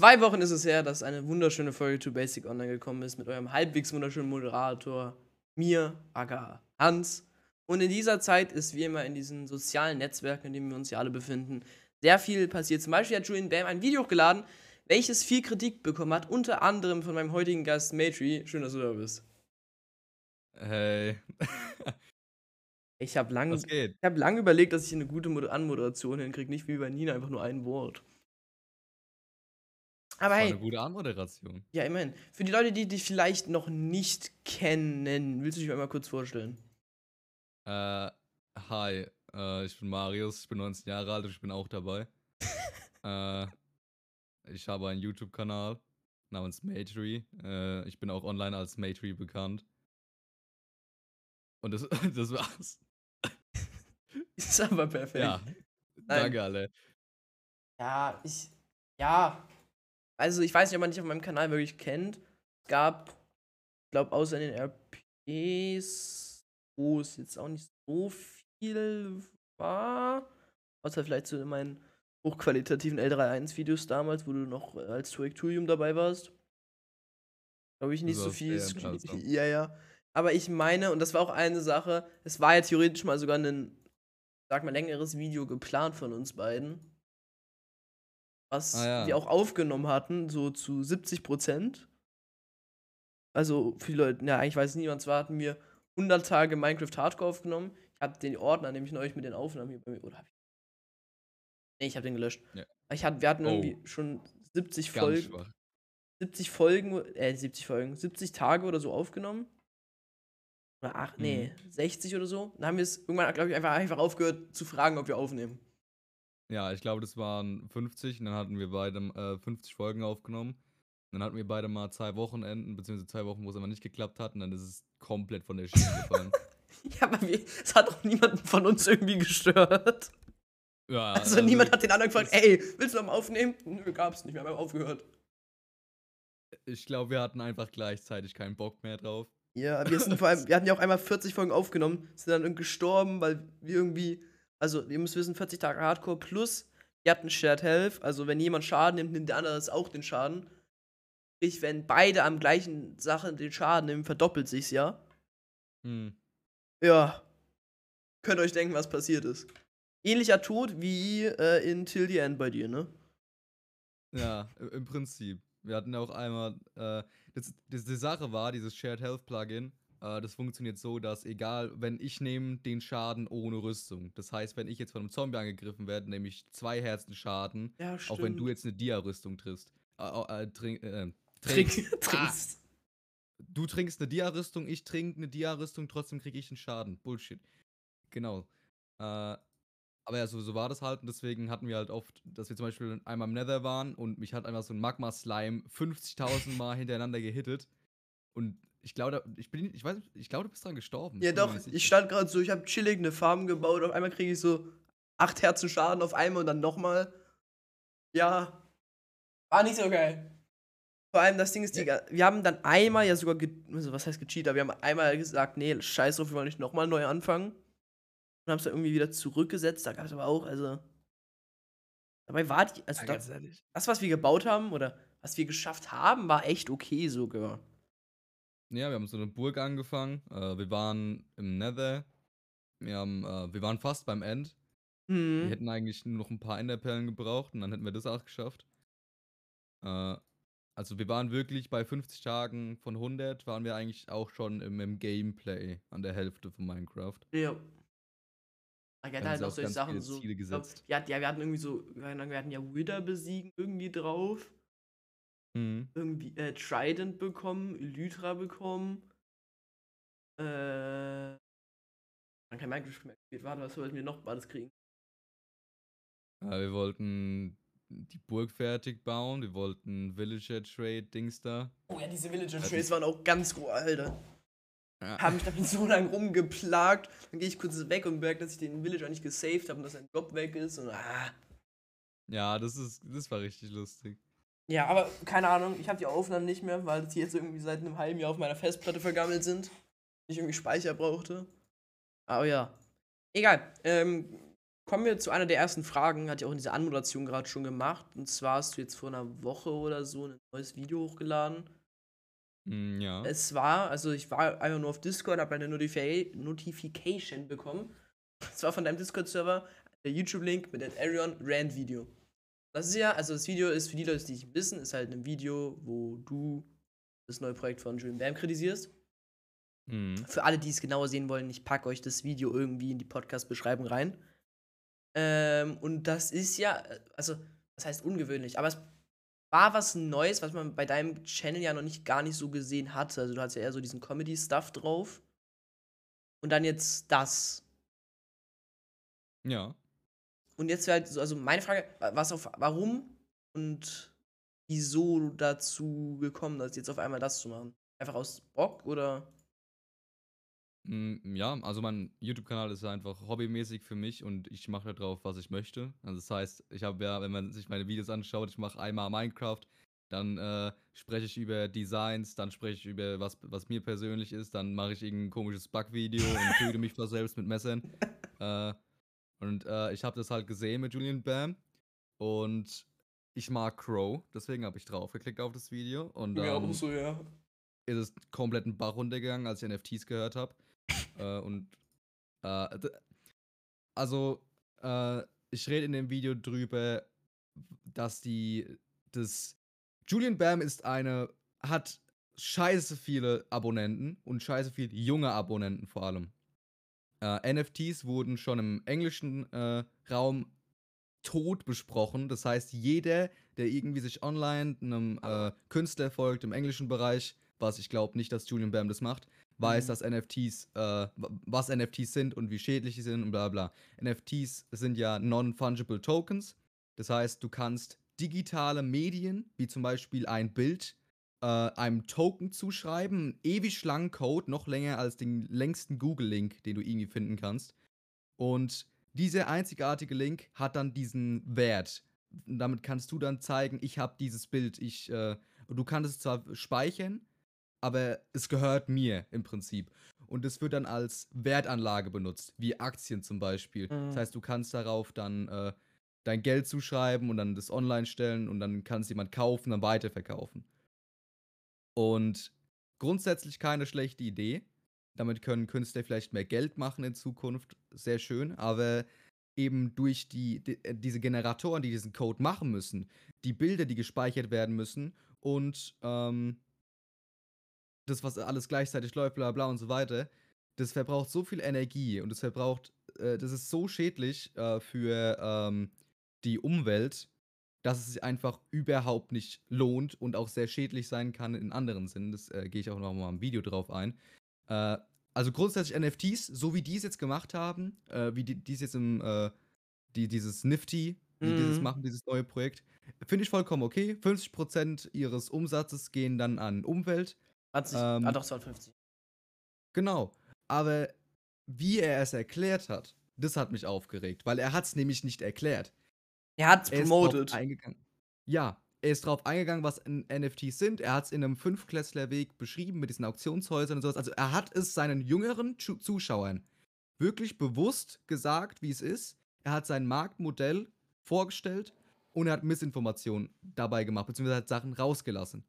Zwei Wochen ist es her, dass eine wunderschöne Folge to Basic online gekommen ist mit eurem halbwegs wunderschönen Moderator, mir, aka Hans. Und in dieser Zeit ist wie immer in diesen sozialen Netzwerken, in denen wir uns ja alle befinden, sehr viel passiert. Zum Beispiel hat Julian Bam ein Video hochgeladen, welches viel Kritik bekommen hat, unter anderem von meinem heutigen Gast Matri. Schön, dass du da bist. Hey. Ich habe lange hab lang überlegt, dass ich eine gute Mod Anmoderation hinkriege, nicht wie bei Nina, einfach nur ein Wort. Aber hey, eine gute Anmoderation. ja, immerhin. Für die Leute, die dich vielleicht noch nicht kennen, willst du dich einmal kurz vorstellen? Äh, hi, äh, ich bin Marius, ich bin 19 Jahre alt und ich bin auch dabei. äh, ich habe einen YouTube-Kanal namens Matry. Äh, ich bin auch online als Matry bekannt. Und das, das war's. Ist aber perfekt. Ja. Danke, alle. Ja, ich. Ja. Also, ich weiß nicht, ob man dich auf meinem Kanal wirklich kennt. Es gab, ich glaube, außer in den RPs, wo es jetzt auch nicht so viel war. Außer vielleicht zu meinen hochqualitativen L31-Videos damals, wo du noch äh, als Tuium dabei warst. Glaube ich nicht Du so viel. Ja, ja. Aber ich meine, und das war auch eine Sache, es war ja theoretisch mal sogar ein, sag mal, längeres Video geplant von uns beiden. Was Ah, ja. wir auch aufgenommen hatten, so zu 70 Prozent. Also, viele Leute, ja, ich weiß nicht, und zwar hatten wir 100 Tage Minecraft Hardcore aufgenommen. Ich habe den Ordner nämlich neulich mit den Aufnahmen hier bei mir, oder hab ich? Nee, ich habe den gelöscht. Ja. Ich hat, wir hatten Oh. irgendwie schon 70 Ganz Folgen. schwach. 70 Folgen, äh, 70 Folgen, 70 Tage oder so aufgenommen. Oder ach, Mhm. nee, 60 oder so. Dann haben wir es irgendwann, glaube ich, einfach, einfach aufgehört zu fragen, ob wir aufnehmen. Ja, ich glaube, das waren 50 und dann hatten wir beide äh, 50 Folgen aufgenommen. Dann hatten wir beide mal zwei Wochenenden, beziehungsweise zwei Wochen, wo es aber nicht geklappt hat und dann ist es komplett von der Schiene gefallen. Ja, aber es hat auch niemanden von uns irgendwie gestört. ja, Also, niemand hat den anderen gefragt, ey, willst du noch mal aufnehmen? Nö, gab's nicht, wir haben einfach aufgehört. Ich glaube, wir hatten einfach gleichzeitig keinen Bock mehr drauf. Ja, wir sind vor allem, wir hatten ja auch einmal 40 Folgen aufgenommen, sind dann irgendwie gestorben, weil wir irgendwie, also ihr müsst wissen, 40 Tage Hardcore plus, wir hatten Shared Health, also wenn jemand Schaden nimmt, nimmt der andere das auch den Schaden. Sprich, wenn beide am gleichen Sache den Schaden nehmen, verdoppelt sich's ja. Hm. Ja. Könnt euch denken, was passiert ist. Ähnlicher Tod wie äh, in Till the End bei dir, ne? Ja, im Prinzip. Wir hatten auch einmal, äh, das, das, die Sache war, dieses Shared Health Plugin, äh, das funktioniert so, dass egal, wenn ich nehme den Schaden ohne Rüstung. Das heißt, wenn ich jetzt von einem Zombie angegriffen werde, nehme ich zwei Herzen Schaden, Ja, auch wenn du jetzt eine Dia-Rüstung triffst. Äh, äh, trink, äh, Trink, trinkst. trinkst. Du trinkst eine Dia-Rüstung, ich trinke eine Dia-Rüstung, trotzdem kriege ich einen Schaden. Bullshit. Genau. Äh, aber ja, so, so war das halt und deswegen hatten wir halt oft, dass wir zum Beispiel einmal im Nether waren und mich hat einfach so ein Magma-Slime 50.000 Mal hintereinander gehittet und ich glaube, ich bin, ich weiß, ich glaube, du bist dran gestorben. Ja doch, ich stand gerade so, ich habe chillig eine Farm gebaut, auf einmal kriege ich so acht Herzen Schaden auf einmal und dann nochmal. Ja, war nicht so geil. Vor allem das Ding ist, die, wir haben dann einmal ja sogar, also was heißt gecheatet, aber wir haben einmal gesagt, nee, scheiß drauf, wir wollen nicht nochmal neu anfangen. Und haben es dann irgendwie wieder zurückgesetzt, da gab es aber auch, also. Dabei war die, also Ja, da, ganz ehrlich. das, was wir gebaut haben oder was wir geschafft haben, war echt okay sogar. Ja, wir haben so eine Burg angefangen. Äh, wir waren im Nether. Wir, haben, äh, wir waren fast beim End. Wir Hm. hätten eigentlich nur noch ein paar Enderperlen gebraucht und dann hätten wir das auch geschafft. Äh, also wir waren wirklich bei 50 Tagen von 100, waren wir eigentlich auch schon im, im Gameplay an der Hälfte von Minecraft. Ja. Wir hatten halt auch solche Sachen so. Ziele glaub, gesetzt. wir ja, wir hatten irgendwie so, wir hatten wir hatten ja Wither besiegen irgendwie drauf. Mhm. Irgendwie äh, Trident bekommen, Elytra bekommen. Äh. Man kann Minecraft mehr gespielt. Warte, was wollten wir noch alles kriegen? Äh, wir wollten die Burg fertig bauen, wir wollten Villager Trade Dings da. Oh ja, diese Villager Ja, die- Trails waren auch ganz groß, Alter. Ja. Haben mich damit so lange rumgeplagt. Dann gehe ich kurz weg und merke, dass ich den Villager nicht gesaved habe und dass sein Job weg ist. Und ah. ja, das ist, das war richtig lustig. Ja, aber keine Ahnung, ich habe die Aufnahmen nicht mehr, weil die jetzt irgendwie seit einem halben Jahr auf meiner Festplatte vergammelt sind. Ich irgendwie Speicher brauchte. Aber ja. Egal. Ähm, kommen wir zu einer der ersten Fragen, hat ja auch in dieser Anmoderation gerade schon gemacht. Und zwar hast du jetzt vor einer Woche oder so ein neues Video hochgeladen. Mm, ja. Es war, also ich war einfach nur auf Discord, habe eine Notifi Notification bekommen. Es war von deinem Discord-Server der YouTube-Link mit dem Arion Rand Video. Das ist ja, also das Video ist für die Leute, die nicht wissen, ist halt ein Video, wo du das neue Projekt von Julian Bam kritisierst. Mhm. Für alle, die es genauer sehen wollen, ich packe euch das Video irgendwie in die Podcast-Beschreibung rein. Ähm, und das ist ja, also, das heißt ungewöhnlich, aber es war was Neues, was man bei deinem Channel ja noch nicht gar nicht so gesehen hatte. Also, du hast ja eher so diesen Comedy-Stuff drauf. Und dann jetzt das. Ja. Und jetzt wäre halt so, also meine Frage, was auf, warum und wieso du dazu gekommen bist, jetzt auf einmal das zu machen? Einfach aus Bock oder? Mm, Ja, also mein YouTube-Kanal ist einfach hobbymäßig für mich und ich mache da drauf, was ich möchte. Also das heißt, ich habe ja, wenn man sich meine Videos anschaut, ich mache einmal Minecraft, dann äh, spreche ich über Designs, dann spreche ich über was, was mir persönlich ist, dann mache ich irgendein komisches Bug-Video und töte mich vor selbst mit Messern. Äh, und äh, ich habe das halt gesehen mit Julian Bam und ich mag Crow, deswegen habe ich draufgeklickt auf das Video und dann so, ja. ist es komplett einen Bach runtergegangen, als ich NFTs gehört habe. äh, und äh, also äh, ich rede in dem Video drüber, dass die das Julian Bam ist eine hat scheiße viele Abonnenten und scheiße viele junge Abonnenten vor allem. Äh, NFTs wurden schon im englischen äh, Raum tot besprochen. Das heißt, jeder, der irgendwie sich online einem äh, Künstler folgt im englischen Bereich, was ich glaube nicht, dass Julian Bam das macht, weiß, Mhm. dass NFTs, äh, was NFTs sind und wie schädlich sie sind und bla bla. NFTs sind ja Non-Fungible Tokens. Das heißt, du kannst digitale Medien, wie zum Beispiel ein Bild, äh, einem Token zuschreiben, einen ewig langen Code, noch länger als den längsten Google-Link, den du irgendwie finden kannst. Und dieser einzigartige Link hat dann diesen Wert. Und damit kannst du dann zeigen, ich habe dieses Bild, ich, äh, du kannst es zwar speichern, aber es gehört mir im Prinzip. Und es wird dann als Wertanlage benutzt, wie Aktien zum Beispiel. Mhm. Das heißt, du kannst darauf dann äh, dein Geld zuschreiben und dann das online stellen und dann kann es jemand kaufen, dann weiterverkaufen. Und grundsätzlich keine schlechte Idee. Damit können Künstler vielleicht mehr Geld machen in Zukunft. Sehr schön. Aber eben durch die, die, äh, diese Generatoren, die diesen Code machen müssen, die Bilder, die gespeichert werden müssen und ähm, das, was alles gleichzeitig läuft, bla bla und so weiter, das verbraucht so viel Energie und das verbraucht, äh, das ist so schädlich äh, für ähm, die Umwelt, dass es sich einfach überhaupt nicht lohnt und auch sehr schädlich sein kann in anderen Sinnen. Das äh, gehe ich auch noch mal im Video drauf ein. Äh, also grundsätzlich NFTs, so wie die es jetzt gemacht haben, äh, wie die, die es jetzt im, äh, die, dieses Nifty, die Mhm. machen, dieses neue Projekt, finde ich vollkommen okay. 50% ihres Umsatzes gehen dann an Umwelt. Hat sich, Ähm, ah doch, 250. Genau. Aber wie er es erklärt hat, das hat mich aufgeregt, weil er hat es nämlich nicht erklärt. Er ist drauf promoted. eingegangen. Ja, er ist drauf eingegangen, was NFTs sind. Er hat es in einem Fünfklässlerweg beschrieben mit diesen Auktionshäusern und sowas. Also er hat es seinen jüngeren Zu Zuschauern wirklich bewusst gesagt, wie es ist. Er hat sein Marktmodell vorgestellt und er hat Missinformationen dabei gemacht, beziehungsweise hat Sachen rausgelassen.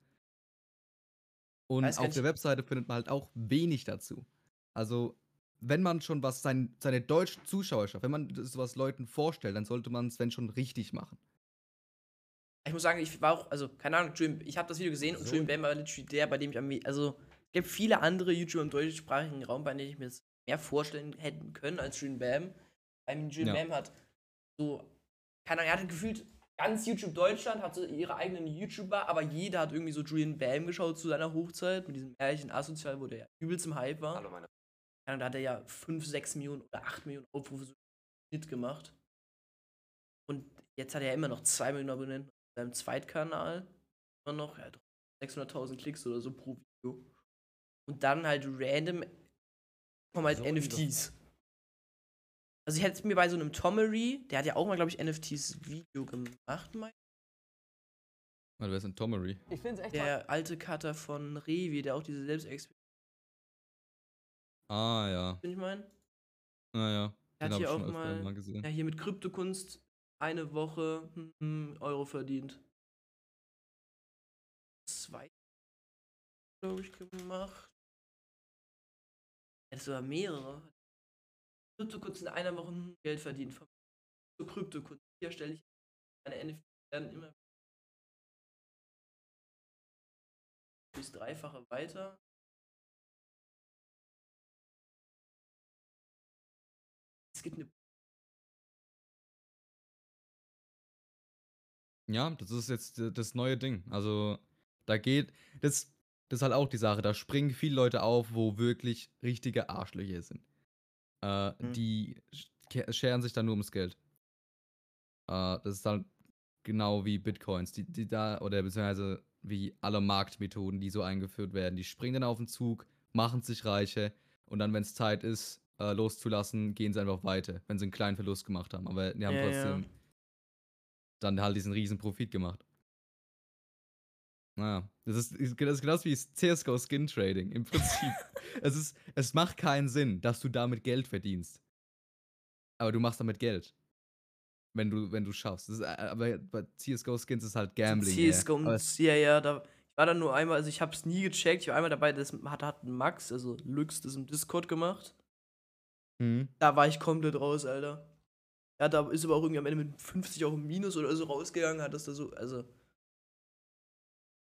Und Weiß auf der Webseite findet man halt auch wenig dazu. Also, wenn man schon was sein, seine deutschen Zuschauerschaft, wenn man das was Leuten vorstellt, dann sollte man es, wenn schon, richtig machen. Ich muss sagen, ich war auch, also, keine Ahnung, Julian, ich habe das Video gesehen und So. Julian Bam war literally der, bei dem ich am also, es gibt viele andere YouTuber im deutschsprachigen Raum, bei denen ich mir das mehr vorstellen hätten können als Julian Bam. I mean, Julian Ja. Bam hat so, keine Ahnung, er hat gefühlt, ganz YouTube Deutschland hat so ihre eigenen YouTuber, aber jeder hat irgendwie so Julian Bam geschaut zu seiner Hochzeit mit diesem Märchen Asozial, wo der ja übelst im Hype war. Hallo meine Ahnung, da hat er ja 5, 6 Millionen oder 8 Millionen Aufrufe so gemacht. Und jetzt hat er ja immer noch 2 Millionen Abonnenten auf seinem Zweitkanal. Immer noch, er hat 600.000 Klicks oder so pro Video. Und dann halt random kommen halt So NFTs. Also ich hätte es mir bei so einem Tomery, der hat ja auch mal, glaube ich, NFTs Video gemacht, mein. Weil wer ist denn Tomery? Ich finde es echt Der alte Cutter von Revi, der auch diese Selbstexperimente, Ah, ja. ich meine. Naja. Er hat hier auch mal, mal gesehen. ja, hier mit Kryptokunst eine Woche hm, Euro verdient. Zwei, glaube ich, gemacht. Er hat sogar mehrere. Kryptokunst in einer Woche hm, Geld verdient. Von so Kryptokunst. Hier stelle ich meine NFT dann immer bis Dreifache weiter. Es gibt eine Ja, das ist jetzt d das neue Ding. Also, da geht das das ist halt auch die Sache, da springen viele Leute auf, wo wirklich richtige Arschlöcher sind. Äh, Mhm. die scheren sich dann nur ums Geld. Äh, das ist halt genau wie Bitcoins, die die da oder beziehungsweise wie alle Marktmethoden, die so eingeführt werden. Die springen dann auf 'n Zug, machen sich reiche und dann, wenn's Zeit ist, äh, loszulassen, gehen sie einfach weiter, wenn sie 'n kleinen Verlust gemacht haben. Aber die haben Ja, ja. trotzdem dann halt diesen riesen Profit gemacht. Na ja, das ist das ist genauso wie CS:GO Skin Trading im Prinzip. Es ist es macht keinen Sinn, dass du damit Geld verdienst. Aber du machst damit Geld. Wenn du wenn du's schaffst. Das ist, äh, aber bei CS:GO Skins ist halt Gambling. CS:GO und ja, ja, da ich war da nur einmal also, ich habe es nie gecheckt. Ich war einmal dabei, das hat hat Max, also Lux, das im Discord gemacht. Mhm. Da war ich komplett raus, Alter. Ja, da ist aber auch irgendwie am Ende mit 50 € im Minus oder so rausgegangen, hat das da so also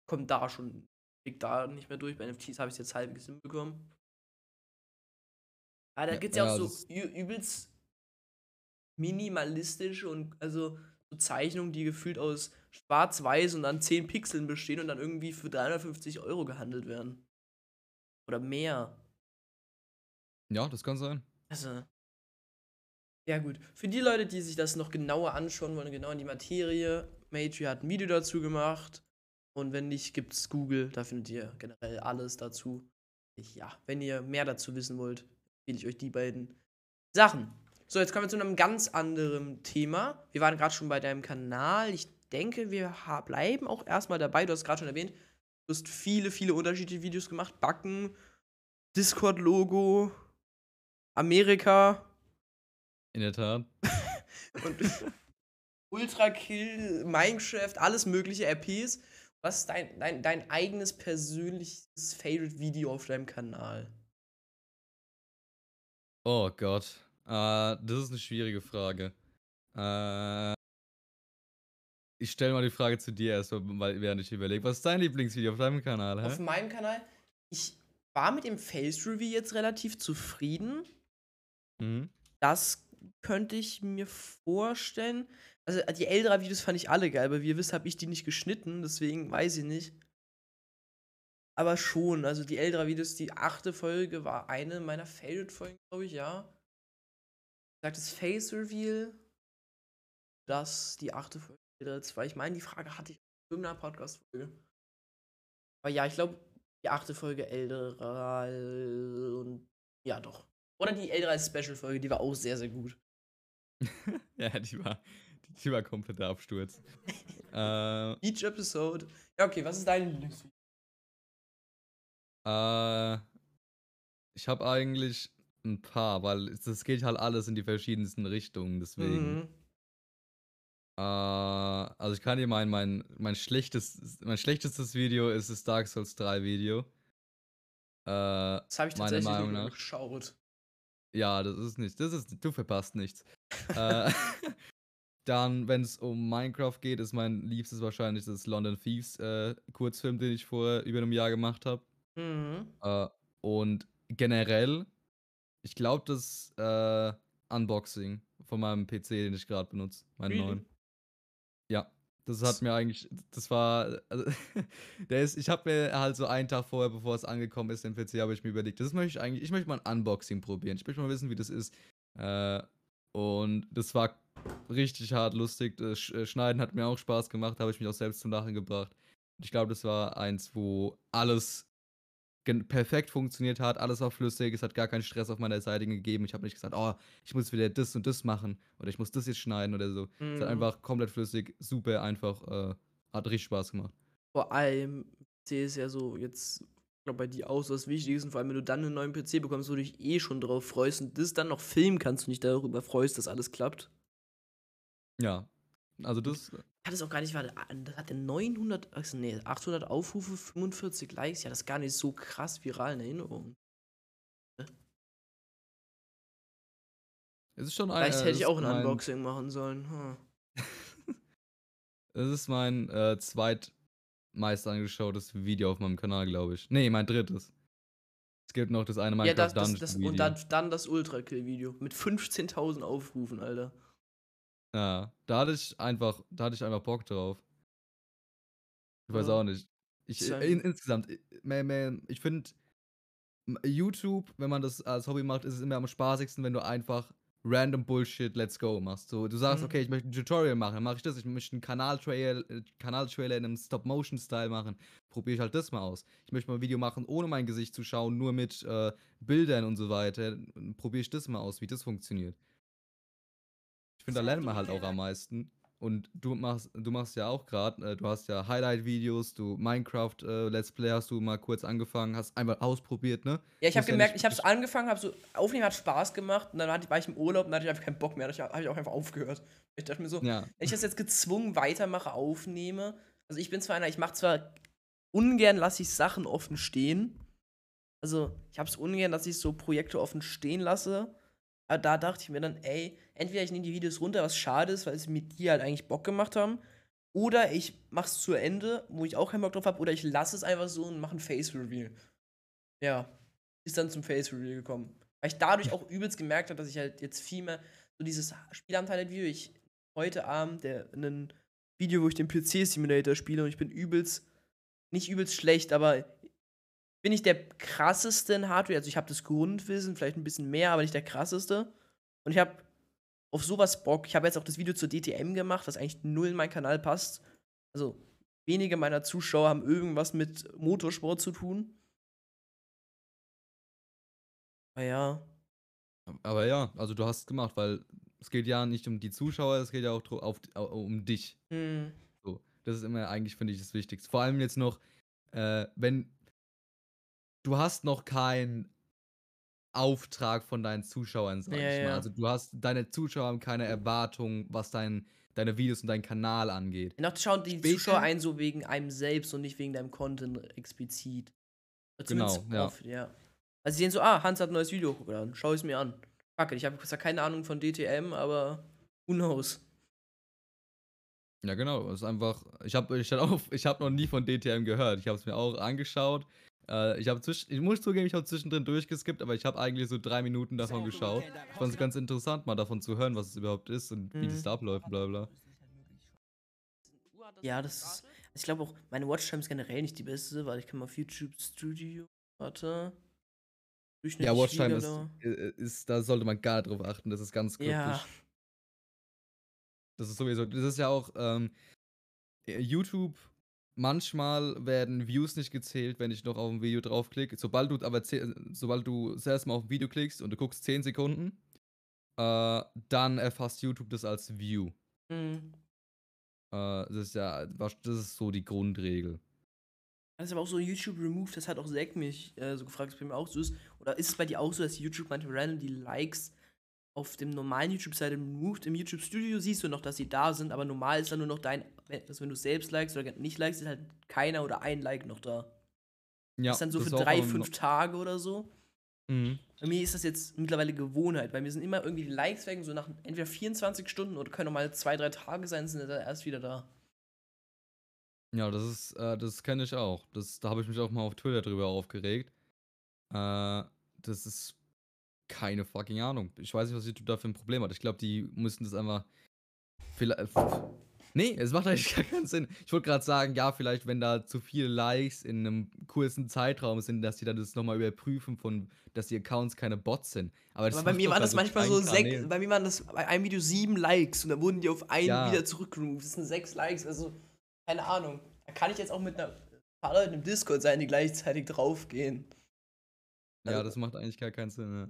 kommt da schon blickt da nicht mehr durch. Bei NFTs habe ich's jetzt halbwegs hinbekommen. Ah, da Ja, gibt's ja ja, auch so übelst minimalistische und also so Zeichnungen, die gefühlt aus schwarz-weiß und dann 10 Pixeln bestehen und dann irgendwie für 350 € gehandelt werden. Oder mehr. Ja, das kann sein. Also ja gut. Für die Leute, die sich das noch genauer anschauen wollen, genau in die Materie, Matri hat 'n Video dazu gemacht. Und wenn nicht, gibt's Google, da findet ihr generell alles dazu. Ich ja, wenn ihr mehr dazu wissen wollt, empfehle ich euch die beiden Sachen. So, jetzt kommen wir zu 'nem ganz anderen Thema. Wir waren grad schon bei deinem Kanal. Ich denke, wir bleiben auch erst mal dabei. Du hast grad schon erwähnt, du hast viele, viele unterschiedliche Videos gemacht. Backen, Discord-Logo, Amerika. In der Tat. Und Ultra Kill, Minecraft, alles mögliche RPs. Was ist dein dein dein eigenes persönliches Favorite-Video auf deinem Kanal? Oh Gott. Äh, das ist 'ne schwierige Frage. Äh ich stelle mal die Frage zu dir erst mal, weil während ich überlege. Was ist dein Lieblingsvideo auf deinem Kanal, Auf hä? meinem Kanal ich war mit dem Face Reveal jetzt relativ zufrieden. Mhm. Das könnte ich mir vorstellen. Also, die Eldra-Videos fand ich alle geil, aber wie ihr wisst, habe ich die nicht geschnitten, deswegen weiß ich nicht. Aber schon, also die Eldra-Videos, die 8. Folge war eine meiner Favorite-Folgen, glaube ich, ja. Gesagt, das Face Reveal, das die 8. Folge Eldra 2. Ich meine, die Frage hatte ich in irgendeiner Podcast-Folge. Aber ja, ich glaube, die 8. Folge Eldra und ja, doch. Oder die Eldra Special-Folge, die war auch sehr, sehr gut. Ja, die war die war kompletter Absturz. Äh Each Episode. Ja, okay, was ist dein Lieblingsvideo? Äh, ich habe eigentlich 'n paar, weil es das geht halt alles in die verschiedensten Richtungen, deswegen. Mhm. Äh, also, ich kann dir mein mein mein schlechtestes mein schlechtestes Video ist das Dark Souls 3 Video. Äh, Das habe ich tatsächlich Meinung nach. geschaut. Ja, das ist nicht das ist du verpasst nichts. Äh, dann, wenn's um Minecraft geht, ist mein liebstes wahrscheinlich das London Thieves, äh, Kurzfilm, den ich vor über 'nem Jahr gemacht habe. Mhm. Äh, und generell, ich glaube, das, äh, Unboxing von meinem PC, den ich grad benutze, meinen Really? neuen. Ja, das hat mir eigentlich das war also, der ist ich habe mir halt so einen Tag vorher, bevor es angekommen ist, den PC, habe ich mir überlegt, das möchte ich eigentlich ich möchte mal 'n Unboxing probieren. Ich möchte mal wissen, wie das ist. Äh, und das war richtig hart lustig. Das äh, Schneiden hat mir auch Spaß gemacht, habe ich mich auch selbst zum Lachen gebracht. Ich glaube, das war eins, wo alles perfekt funktioniert hat. Alles war flüssig. Es hat gar keinen Stress auf meiner Seite gegeben. Ich habe nicht gesagt: „Oh, ich muss wieder das und das machen oder ich muss das jetzt schneiden“ oder so. Es hat Mhm. einfach komplett flüssig, super einfach, äh, hat richtig Spaß gemacht. Vor allem, PC ist ja so jetzt glaube, bei dir auch so das Wichtigste. Vor allem, wenn du dann einen neuen PC bekommst, wo du dich eh schon drauf freust und das dann noch filmen kannst und dich darüber freust, dass alles klappt. Ja. Also das. Hat es auch gar nicht, warte, ah, das hatte 900, also nee, 800 Aufrufe, 45 Likes. Ja, das ist gar nicht so krass viral in Erinnerung. Es ist schon ein. Vielleicht äh, hätte ich auch ein mein- Unboxing machen sollen. Hm. Es ist mein äh, zweitmeist angeschautes Video auf meinem Kanal, glaube ich. Nee, mein drittes. Es gibt noch das eine Ja, Minecraft das, das, Dungeon das, Video. und dann, dann das Ultra-Kill-Video mit 15.000 Aufrufen, Alter. Ja, da hatte ich einfach, da hatte ich einfach Bock drauf. Ich weiß Ja. auch nicht. Ich, Same. in, insgesamt, ich- mehr, mehr, ich finde, YouTube, wenn man das als Hobby macht, ist es immer am spaßigsten, wenn du einfach random Bullshit, let's go machst. So, du sagst, Mhm. okay, ich möchte ein Tutorial machen, dann mache ich das. Ich möchte einen Kanaltrailer, äh, Kanaltrailer in einem Stop-Motion-Style machen. Probiere ich halt das mal aus. Ich möchte mal ein Video machen, ohne mein Gesicht zu schauen, nur mit äh, Bildern und so weiter. Probiere ich das mal aus, wie das funktioniert. Finde, da lernt man halt auch am meisten. Und du machst, du machst ja auch gerade, äh, du hast ja Highlight-Videos, du Minecraft äh, Let's Play hast du mal kurz angefangen, hast einfach ausprobiert, ne? Ja, ich habe ja gemerkt, nicht ich habe es angefangen, habe so, Aufnehmen hat Spaß gemacht und dann hatte, war ich im Urlaub und dann hatte ich einfach keinen Bock mehr. Da habe ich auch einfach aufgehört. Ich dachte mir so, Ja, wenn ich das jetzt gezwungen weitermache, aufnehme, also ich bin zwar einer, ich mache zwar ungern, lasse ich Sachen offen stehen. Also ich habe es ungern, dass ich so Projekte offen stehen lasse. Aber da dachte ich mir dann, ey, entweder ich nehme die Videos runter, was schade ist, weil es mit dir halt eigentlich Bock gemacht haben. Oder ich mach's zu Ende, wo ich auch keinen Bock drauf habe, oder ich lasse es einfach so und mache ein Face-Reveal. Ja, ist dann zum Face-Reveal gekommen. Weil ich dadurch auch übelst gemerkt habe, dass ich halt jetzt viel mehr so dieses Spielanteil-Video, ich heute Abend ein Video, wo ich den PC-Simulator spiele und ich bin übelst, nicht übelst schlecht, aber bin ich der krasseste in Hardware. Also ich habe das Grundwissen, vielleicht ein bisschen mehr, aber nicht der krasseste. Und ich habe auf sowas Bock. Ich habe jetzt auch das Video zur DTM gemacht, was eigentlich null in meinen Kanal passt. Also wenige meiner Zuschauer haben irgendwas mit Motorsport zu tun. Aber ja. aber ja, also du hast es gemacht, weil es geht ja nicht um die Zuschauer, es geht ja auch auf, au- um dich. Hm. So, das ist immer eigentlich, finde ich, das Wichtigste. Vor allem jetzt noch, äh, wenn du hast noch keinen Auftrag von deinen Zuschauern, sag Ja, ich mal. ja. Also du hast, deine Zuschauer haben keine Erwartung, was dein, deine Videos und deinen Kanal angeht. Noch schauen die Später- Zuschauer ein, so wegen einem selbst und nicht wegen deinem Content explizit. Oder Genau, zumindest ja. oft, ja. Also sie sehen so, ah, Hans hat ein neues Video hochgeladen, schau es mir an. Fuck it, ich habe zwar keine Ahnung von DTM, aber who knows. Ja, genau. Es ist einfach. Ich habe ich hab auch, ich hab noch nie von DTM gehört. Ich habe es mir auch angeschaut. Äh, ich habe zwischen, ich muss zugeben, ich habe zwischendrin durchgeskippt, aber ich habe eigentlich so drei Minuten davon geschaut. Ich fand es ganz interessant, mal davon zu hören, was es überhaupt ist und wie Mhm. das da abläuft, bla bla. Ja, das ist. Ich glaube auch, meine Watchtime ist generell nicht die beste, weil ich kann mal auf YouTube Studio. Warte. Ja, Watchtime ist, äh, ist, da sollte man gar nicht drauf achten, das ist ganz kryptisch. Ja. Das ist sowieso, das ist ja auch, ähm, äh, YouTube, manchmal werden Views nicht gezählt, wenn ich noch auf ein Video draufklicke. Sobald du aber, sobald du das erste Mal auf ein Video klickst und du guckst 10 Sekunden, äh, dann erfasst YouTube das als View. Hm. Äh, das ist ja, das ist so die Grundregel. Das ist aber auch so YouTube Remove, das hat auch Zack mich äh, so gefragt, ob es bei mir auch so ist. Oder ist es bei dir auch so, dass YouTube manchmal random die Likes auf dem normalen YouTube-Seite removed? Im YouTube Studio siehst du noch, dass sie da sind, aber normal ist dann nur noch dein, also wenn du selbst likest oder nicht likest, ist halt keiner oder ein Like noch da. Ja, ist dann so für drei, fünf Tage oder so. Mhm. Bei mir ist das jetzt mittlerweile Gewohnheit. Bei mir sind immer irgendwie die Likes weg, so nach entweder 24 Stunden oder können auch mal zwei, drei Tage sein, sind dann erst wieder da. Ja, das ist, äh, das kenne ich auch. Das, da habe ich mich auch mal auf Twitter drüber aufgeregt. Äh, das ist keine fucking Ahnung. Ich weiß nicht, was YouTube da für ein Problem hat. Ich glaube, die müssten das einfach. Vielleicht. Nee, es macht eigentlich gar keinen Sinn. Ich wollte gerade sagen, ja, vielleicht, wenn da zu viele Likes in einem kurzen Zeitraum sind, dass die dann das nochmal überprüfen, von, dass die Accounts keine Bots sind. Aber, Aber bei mir waren bei das manchmal so sechs, bei mir waren das bei einem Video sieben Likes und dann wurden die auf einen Ja. wieder zurückgerufen. Das sind sechs Likes, also keine Ahnung. Da kann ich jetzt auch mit einer ein paar Leuten im Discord sein, die gleichzeitig draufgehen. Ja, Also- das macht eigentlich gar keinen Sinn. Ja.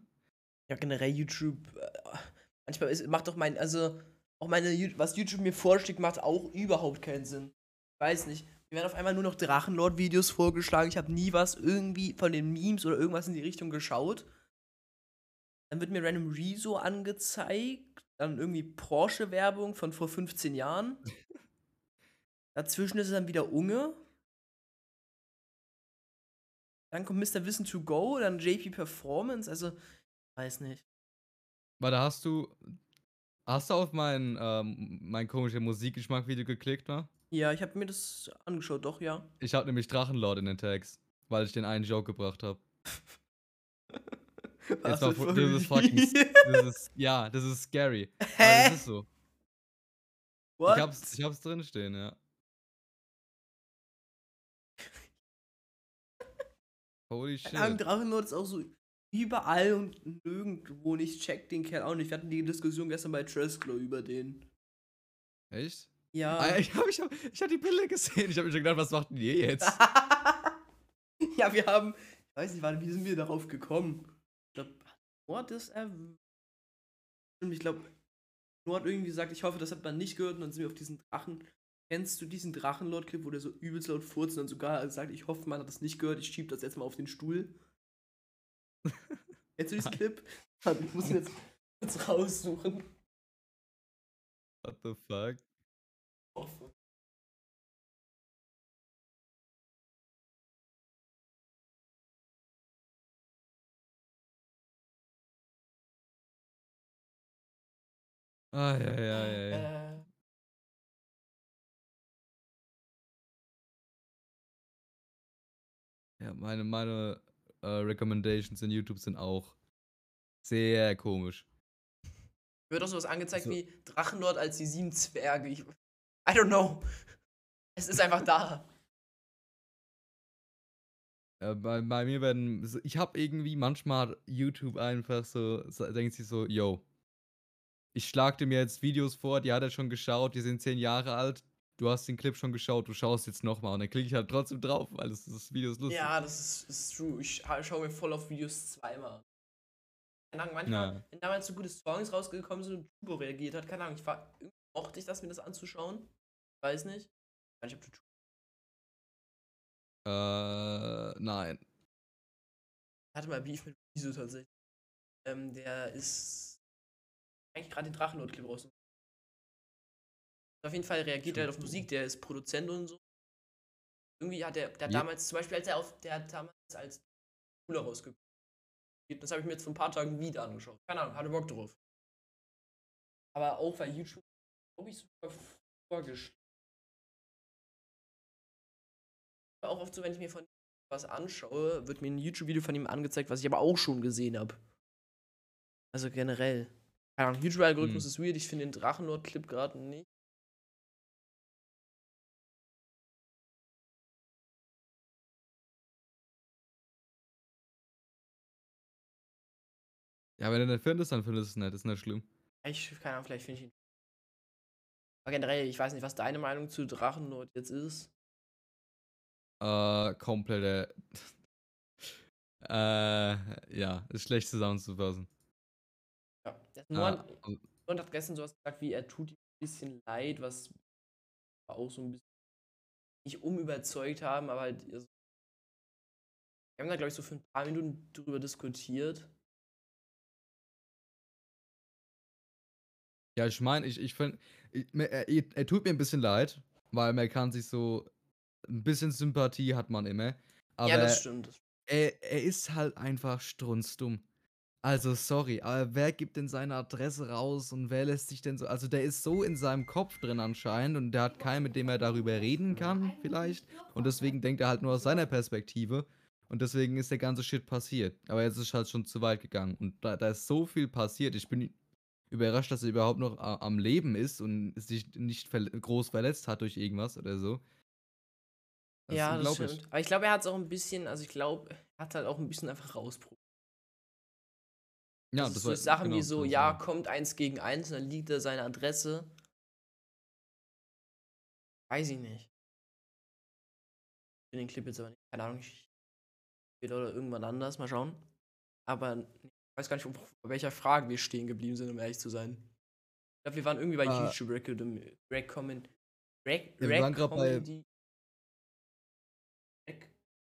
Ja, generell YouTube. Äh, manchmal ist, macht doch mein, also auch meine, was YouTube mir vorschlägt, macht auch überhaupt keinen Sinn. Ich weiß nicht. Mir werden auf einmal nur noch Drachenlord-Videos vorgeschlagen. Ich habe nie was irgendwie von den Memes oder irgendwas in die Richtung geschaut. Dann wird mir random Rezo angezeigt. Dann irgendwie Porsche-Werbung von vor 15 Jahren. Dazwischen ist es dann wieder Unge. Dann kommt Mr. Wissen to Go, dann JP Performance. Also, weiß nicht. Warte, hast du. Hast du auf mein, ähm, mein komischer Musikgeschmack-Video geklickt, ne? Ja, ich habe mir das angeschaut, doch, ja. Ich hab nämlich Drachenlord in den Tags, weil ich den einen Joke gebracht habe. Jetzt mal, das ist fucking. Das ist, ja, das ist scary. Aber Hä? das ist so. What? Ich hab's, ich hab's drinstehen, ja. Holy shit. Drachenlord ist auch so überall und nirgendwo. Und ich check den Kerl auch nicht. Wir hatten die Diskussion gestern bei Tresklo über den. Echt? Ja. Ah, ich hab, ich, hab, ich hab die Bilder gesehen. Ich hab mir schon gedacht, was macht denn ihr jetzt? ja, wir haben. Ich weiß nicht, warte, wie sind wir darauf gekommen? Ich glaube, Noah das erwähnt. Ich glaube, hat irgendwie gesagt, ich hoffe, das hat man nicht gehört. Und dann sind wir auf diesen Drachen. Kennst du diesen Drachenlord-Clip, wo der so übelst laut furzt und dann sogar sagt, ich hoffe, man hat das nicht gehört, ich schieb das jetzt mal auf den Stuhl? Du diesen Clip? Warte, ich muss ihn jetzt kurz raussuchen. What the fuck? Ah, ja, ja, ja, ja. Ja, meine, meine äh, Recommendations in YouTube sind auch sehr komisch. wird auch sowas angezeigt So. wie Drachenlord als die sieben Zwerge. Ich, I don't know. Es ist einfach da. Ja, bei, bei mir werden. Ich habe irgendwie manchmal YouTube einfach so. denkt sich so, yo. Ich schlag dir mir jetzt Videos vor, die hat er schon geschaut, die sind zehn Jahre alt. Du hast den Clip schon geschaut, du schaust jetzt nochmal. Und dann klicke ich halt trotzdem drauf, weil das, das Video ist lustig. Ja, das ist, ist true. Ich scha- schaue mir voll auf Videos zweimal. Keine Ahnung, manchmal, Ja. wenn damals so gute Songs rausgekommen sind und Tubo reagiert hat, keine Ahnung, ich war, irgendwie mochte ich das, mir das anzuschauen. Weiß nicht. Ich weiß nicht, ob du Äh, nein. Ich hatte mal Beef mit Wieso tatsächlich. Ähm, der ist eigentlich gerade den Drachenlord-Clip raus. Auf jeden Fall reagiert er halt auf Musik, der ist Produzent und so. Irgendwie hat er, der hat Ja. damals, zum Beispiel, als er auf, der hat damals als Cooler rausgekommen. Das habe ich mir jetzt vor ein paar Tagen wieder angeschaut. Keine Ahnung, hatte Bock drauf. Aber auch weil YouTube, glaube ich, sogar vorgeschlagen. Auch oft so, wenn ich mir von was anschaue, wird mir ein YouTube-Video von ihm angezeigt, was ich aber auch schon gesehen habe. Also generell. Keine Ahnung, YouTube-Algorithmus Hm. ist weird, ich finde den Drachenlord-Clip gerade nicht. Ja, wenn du nicht findest, dann findest du es nicht. Ist nicht schlimm. Ich, keine Ahnung, vielleicht finde ich ihn. Aber generell, ich weiß nicht, was deine Meinung zu Drachenlord jetzt ist. Äh, komplette. äh, ja, ist schlecht zusammenzufassen. Ja. Der Noah, also- Noah hat gestern sowas gesagt, wie er tut ihm ein bisschen leid, was auch so ein bisschen nicht umüberzeugt haben, aber halt. Also, wir haben da, glaube ich, so für ein paar Minuten drüber diskutiert. Ja, ich meine, ich, ich finde, er, er, tut mir ein bisschen leid, weil man kann sich so, ein bisschen Sympathie hat man immer. Aber ja, das stimmt. Er, er ist halt einfach strunzdumm. Also, sorry, aber wer gibt denn seine Adresse raus und wer lässt sich denn so. Also, der ist so in seinem Kopf drin anscheinend und der hat keinen, mit dem er darüber reden kann, vielleicht. Und deswegen denkt er halt nur aus seiner Perspektive. Und deswegen ist der ganze Shit passiert. Aber jetzt ist halt schon zu weit gegangen. Und da, da ist so viel passiert. Ich bin überrascht, dass er überhaupt noch a- am Leben ist und sich nicht verle groß verletzt hat durch irgendwas oder so. Das ja, das stimmt. Aber ich glaube, er hat es auch ein bisschen, also ich glaube, er hat halt auch ein bisschen einfach rausprobiert. Ja, das ist war- so Sachen genau, wie so, das ja, war- kommt eins gegen eins, und dann liegt da seine Adresse. Weiß ich nicht. Ich will den Clip jetzt aber nicht, keine Ahnung, ich oder irgendwann anders, mal schauen. Aber weiß gar nicht, auf welcher Frage wir stehen geblieben sind, um ehrlich zu sein. Ich glaube, wir waren irgendwie bei Äh, YouTube Recommend. Recommend. Rec Ja, wir waren bei- Recommend-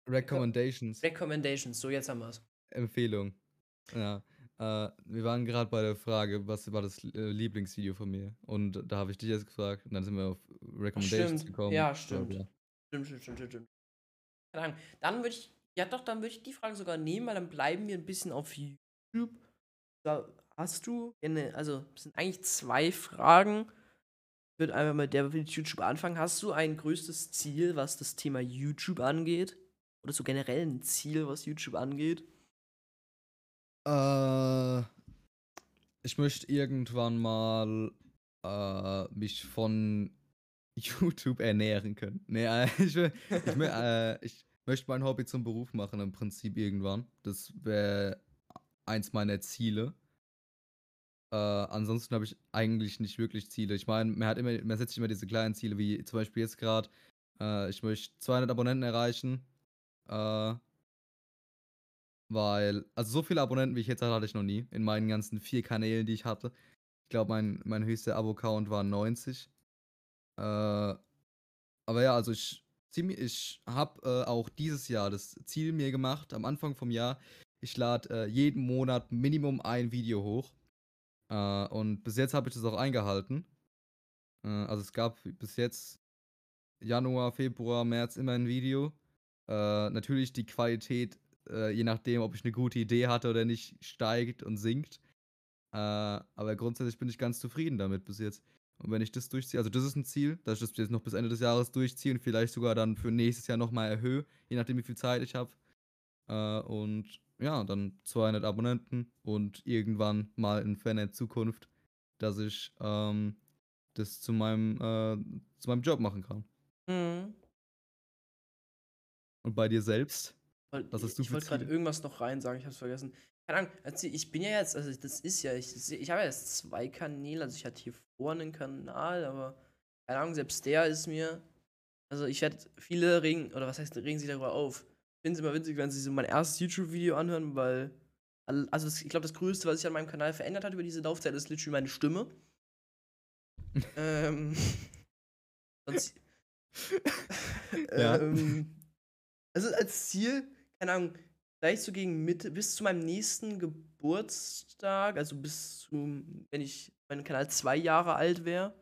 Recommendations. Recommendations, so jetzt haben wir es. Empfehlung. Ja. Äh, wir waren gerade bei der Frage, was war das äh, Lieblingsvideo von mir? Und da habe ich dich jetzt gefragt und dann sind wir auf Recommendations Stimmt, gekommen. ja, stimmt. Stimmt, stimmt, stimmt, stimmt, stimmt. Keine Ahnung. Dann würde ich, ja doch, dann würde ich die Frage sogar nehmen, weil dann bleiben wir ein bisschen auf YouTube. Da hast du, eine, also es sind eigentlich zwei Fragen. Ich würde einfach mit der mit YouTube anfangen. Hast du ein größtes Ziel, was das Thema YouTube angeht? Oder so generell ein Ziel, was YouTube angeht? Äh, ich möchte irgendwann mal äh, mich von YouTube ernähren können. Nee, äh, ich, will- ich, äh, ich möchte mein Hobby zum Beruf machen im Prinzip irgendwann. Das wäre eins meiner Ziele. Äh, ansonsten habe ich eigentlich nicht wirklich Ziele. Ich meine, man hat immer, man setzt sich immer diese kleinen Ziele, wie zum Beispiel jetzt gerade, äh, ich möchte 200 Abonnenten erreichen. Äh, weil, also so viele Abonnenten, wie ich jetzt hatte, hatte ich noch nie. In meinen ganzen vier Kanälen, die ich hatte. Ich glaube, mein, mein höchster Abo-Count war 90. Äh, aber ja, also ich, ich habe äh, auch dieses Jahr das Ziel mir gemacht, am Anfang vom Jahr, ich lade äh, jeden Monat Minimum ein Video hoch. Äh, und bis jetzt habe ich das auch eingehalten. Äh, also es gab bis jetzt Januar, Februar, März immer ein Video. Äh, natürlich die Qualität, äh, je nachdem, ob ich eine gute Idee hatte oder nicht, steigt und sinkt. Äh, aber grundsätzlich bin ich ganz zufrieden damit bis jetzt. Und wenn ich das durchziehe, also das ist ein Ziel, dass ich das jetzt noch bis Ende des Jahres durchziehe und vielleicht sogar dann für nächstes Jahr nochmal erhöhe, je nachdem, wie viel Zeit ich habe. Äh, und ja, dann 200 Abonnenten und irgendwann mal in ferner Zukunft, dass ich ähm, das zu meinem, äh, zu meinem Job machen kann. Mhm. Und bei dir selbst? Was hast du ich wollte gerade irgendwas noch rein sagen, ich habe es vergessen. Keine Ahnung, also ich bin ja jetzt, also das ist ja, ich, ich habe ja jetzt zwei Kanäle, also ich hatte hier vorne einen Kanal, aber keine Ahnung, selbst der ist mir, also ich werde, viele regen, oder was heißt, regen sich darüber auf. Finde es immer witzig, wenn sie so mein erstes YouTube-Video anhören, weil, also das, ich glaube, das Größte, was sich an meinem Kanal verändert hat über diese Laufzeit, ist literally meine Stimme. ähm, sonst, Ja. ähm, also als Ziel, keine Ahnung, vielleicht so gegen Mitte, bis zu meinem nächsten Geburtstag, also bis zu, wenn ich mein Kanal zwei Jahre alt wäre,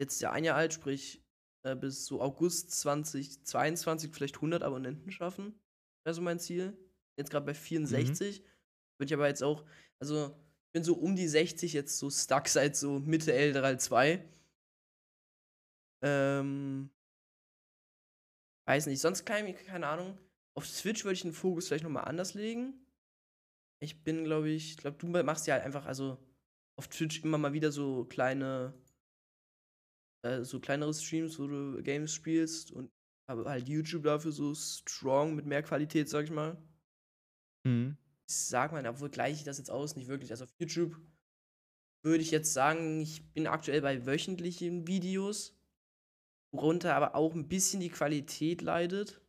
jetzt ja ein Jahr alt, sprich äh, bis so August 2022 vielleicht 100 Abonnenten schaffen, wäre so mein Ziel. Jetzt gerade bei 64. Würde ich aber jetzt auch, also ich bin so um die 60 jetzt so stuck seit so Mitte L32. Ähm, weiß nicht, sonst keine, keine Ahnung. Auf Switch würde ich den Fokus vielleicht nochmal anders legen. Ich bin, glaube ich, ich glaube, du machst ja halt einfach, also auf Twitch immer mal wieder so kleine, äh, so kleinere Streams, wo du Games spielst und habe halt YouTube dafür so strong mit mehr Qualität, sag ich mal. Mhm. Ich sag mal, obwohl gleiche ich das jetzt aus, nicht wirklich. Also auf YouTube würde ich jetzt sagen, ich bin aktuell bei wöchentlichen Videos, worunter aber auch ein bisschen die Qualität leidet.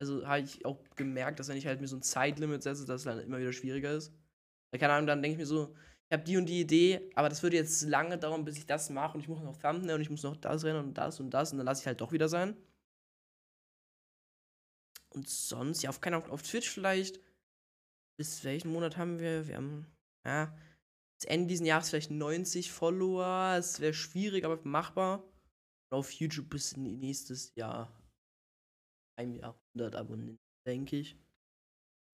Also habe ich auch gemerkt, dass wenn ich halt mir so ein Zeitlimit setze, dass es dann immer wieder schwieriger ist. Keine Ahnung, dann denke ich mir so, ich habe die und die Idee, aber das würde jetzt lange dauern, bis ich das mache und ich muss noch Thumbnail und ich muss noch das rennen und das und das und dann lasse ich halt doch wieder sein. Und sonst, ja, auf keine Ahnung, auf Twitch vielleicht. Bis welchen Monat haben wir? Wir haben, ja, bis Ende dieses Jahres vielleicht 90 Follower. Es wäre schwierig, aber machbar. Und auf YouTube bis nächstes Jahr ein Jahr 100 Abonnenten, denke ich.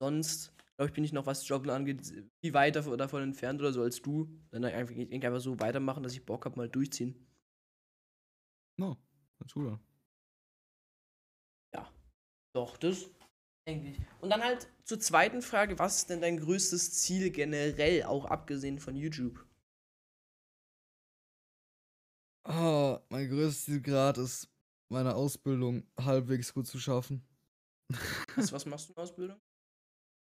Sonst, glaube ich, bin ich noch, was Jobben angeht, viel weiter von- davon entfernt oder so als du. Dann einfach, einfach so weitermachen, dass ich Bock habe, mal durchziehen. No, ganz gut. an. Doch, das denke ich. Und dann halt zur zweiten Frage, was ist denn dein größtes Ziel generell, auch abgesehen von YouTube? Ah, mein größtes Ziel gerade ist, meine Ausbildung halbwegs gut zu schaffen. Was, was machst du in der Ausbildung?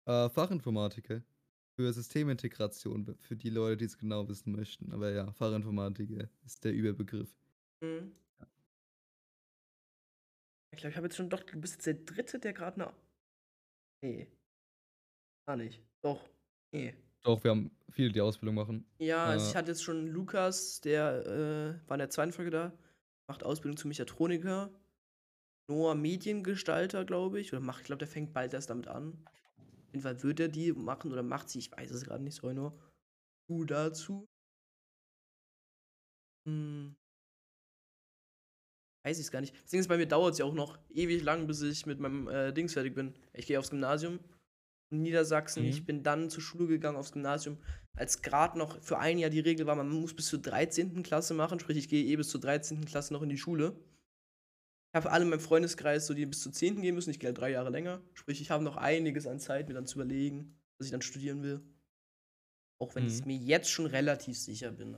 Äh, Fachinformatiker. Für Systemintegration, für die Leute, die es genau wissen möchten. Aber ja, Fachinformatiker ist der Überbegriff. Mhm. Ich glaube, ich habe jetzt schon doch, du bist jetzt der Dritte, der gerade eine. Nee. Gar nicht. Doch. Nee. Doch, wir haben viele, die Ausbildung machen. Ja, also Äh. ich hatte jetzt schon Lukas, der äh, war in der zweiten Folge da, macht Ausbildung zum Mechatroniker. Noah Mediengestalter, glaube ich. Oder macht, ich glaube, der fängt bald erst damit an. Jeden Fall wird er die machen oder macht sie, ich weiß es gerade nicht, sorry nur. Du dazu. Hm. Weiß ich es gar nicht. Das Ding ist, bei mir dauert es ja auch noch ewig lang, bis ich mit meinem äh, Dings fertig bin. Ich gehe aufs Gymnasium in Niedersachsen. Mhm. Ich bin dann zur Schule gegangen aufs Gymnasium, als gerade noch für ein Jahr die Regel war, man muss bis zur 13. Klasse machen. Sprich, ich gehe eh bis zur 13. Klasse noch in die Schule. Ich habe alle in meinem Freundeskreis, so die bis zur 10. gehen müssen. Ich gehe halt drei Jahre länger. Sprich, ich habe noch einiges an Zeit, mir dann zu überlegen, was ich dann studieren will. Auch wenn ich Mhm. mir jetzt schon relativ sicher bin.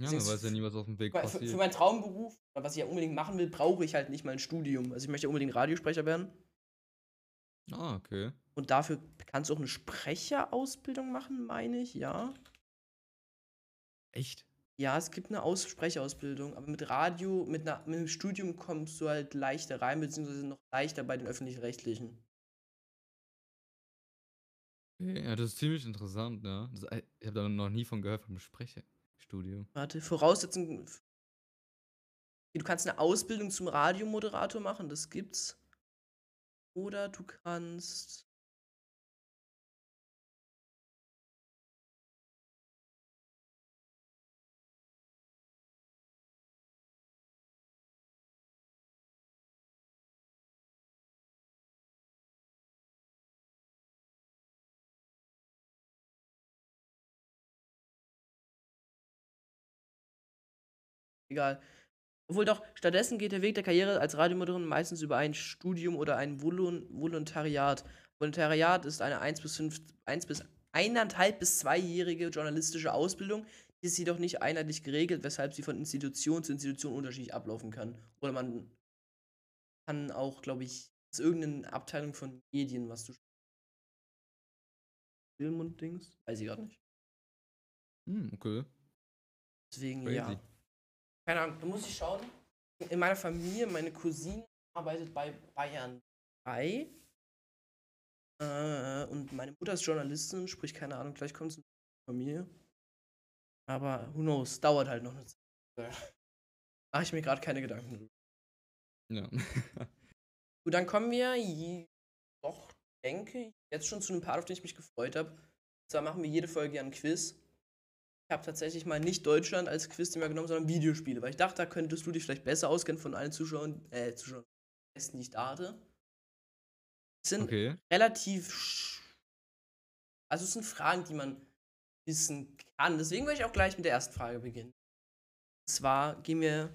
Ja, man weiß ja nie, was auf dem Weg Weil Für, für passiert. meinen Traumberuf, was ich ja unbedingt machen will, brauche ich halt nicht mal ein Studium. Also ich möchte ja unbedingt Radiosprecher werden. Ah, okay. Und dafür kannst du auch eine Sprecherausbildung machen, meine ich, ja. Echt? Ja, es gibt eine Aus Sprecherausbildung, aber mit Radio, mit, einer, mit einem Studium kommst du halt leichter rein, beziehungsweise noch leichter bei den öffentlich-rechtlichen. Ja, das ist ziemlich interessant, ja. Das, äh, ich habe da noch nie von gehört vom Sprecherstudium. Warte, Voraussetzungen. Du kannst eine Ausbildung zum Radiomoderator machen, das gibt's. Oder du kannst. Egal. Obwohl doch, stattdessen geht der Weg der Karriere als Radiomoderator meistens über ein Studium oder ein Volun Volontariat. Volontariat ist eine 1 bis 5, 1 bis 1,5 bis 2-jährige journalistische Ausbildung, die ist jedoch nicht einheitlich geregelt, weshalb sie von Institution zu Institution unterschiedlich ablaufen kann. Oder man kann auch, glaube ich, ist irgendeine Abteilung von Medien, was du Film und Dings, weiß ich gerade nicht. Hm, okay. Deswegen, Crazy. ja. Keine Ahnung, da muss ich schauen. In meiner Familie, meine Cousine arbeitet bei Bayern 3. Äh, und meine Mutter ist Journalistin, sprich, keine Ahnung, gleich kommt es in die Familie. Aber who knows, dauert halt noch eine Zeit. Mache ich mir gerade keine Gedanken drüber. Ja. Gut, dann kommen wir doch, denke ich, jetzt schon zu einem Part, auf den ich mich gefreut habe. Und zwar machen wir jede Folge ja ein Quiz. Ich habe tatsächlich mal nicht Deutschland als Quiz-Thema genommen, sondern Videospiele, weil ich dachte, da könntest du dich vielleicht besser auskennen von allen Zuschauern, äh, Zuschauern, die ich da hatte. Es sind Okay. relativ. Also, es sind Fragen, die man wissen kann. Deswegen will ich auch gleich mit der ersten Frage beginnen. Und zwar gehen wir.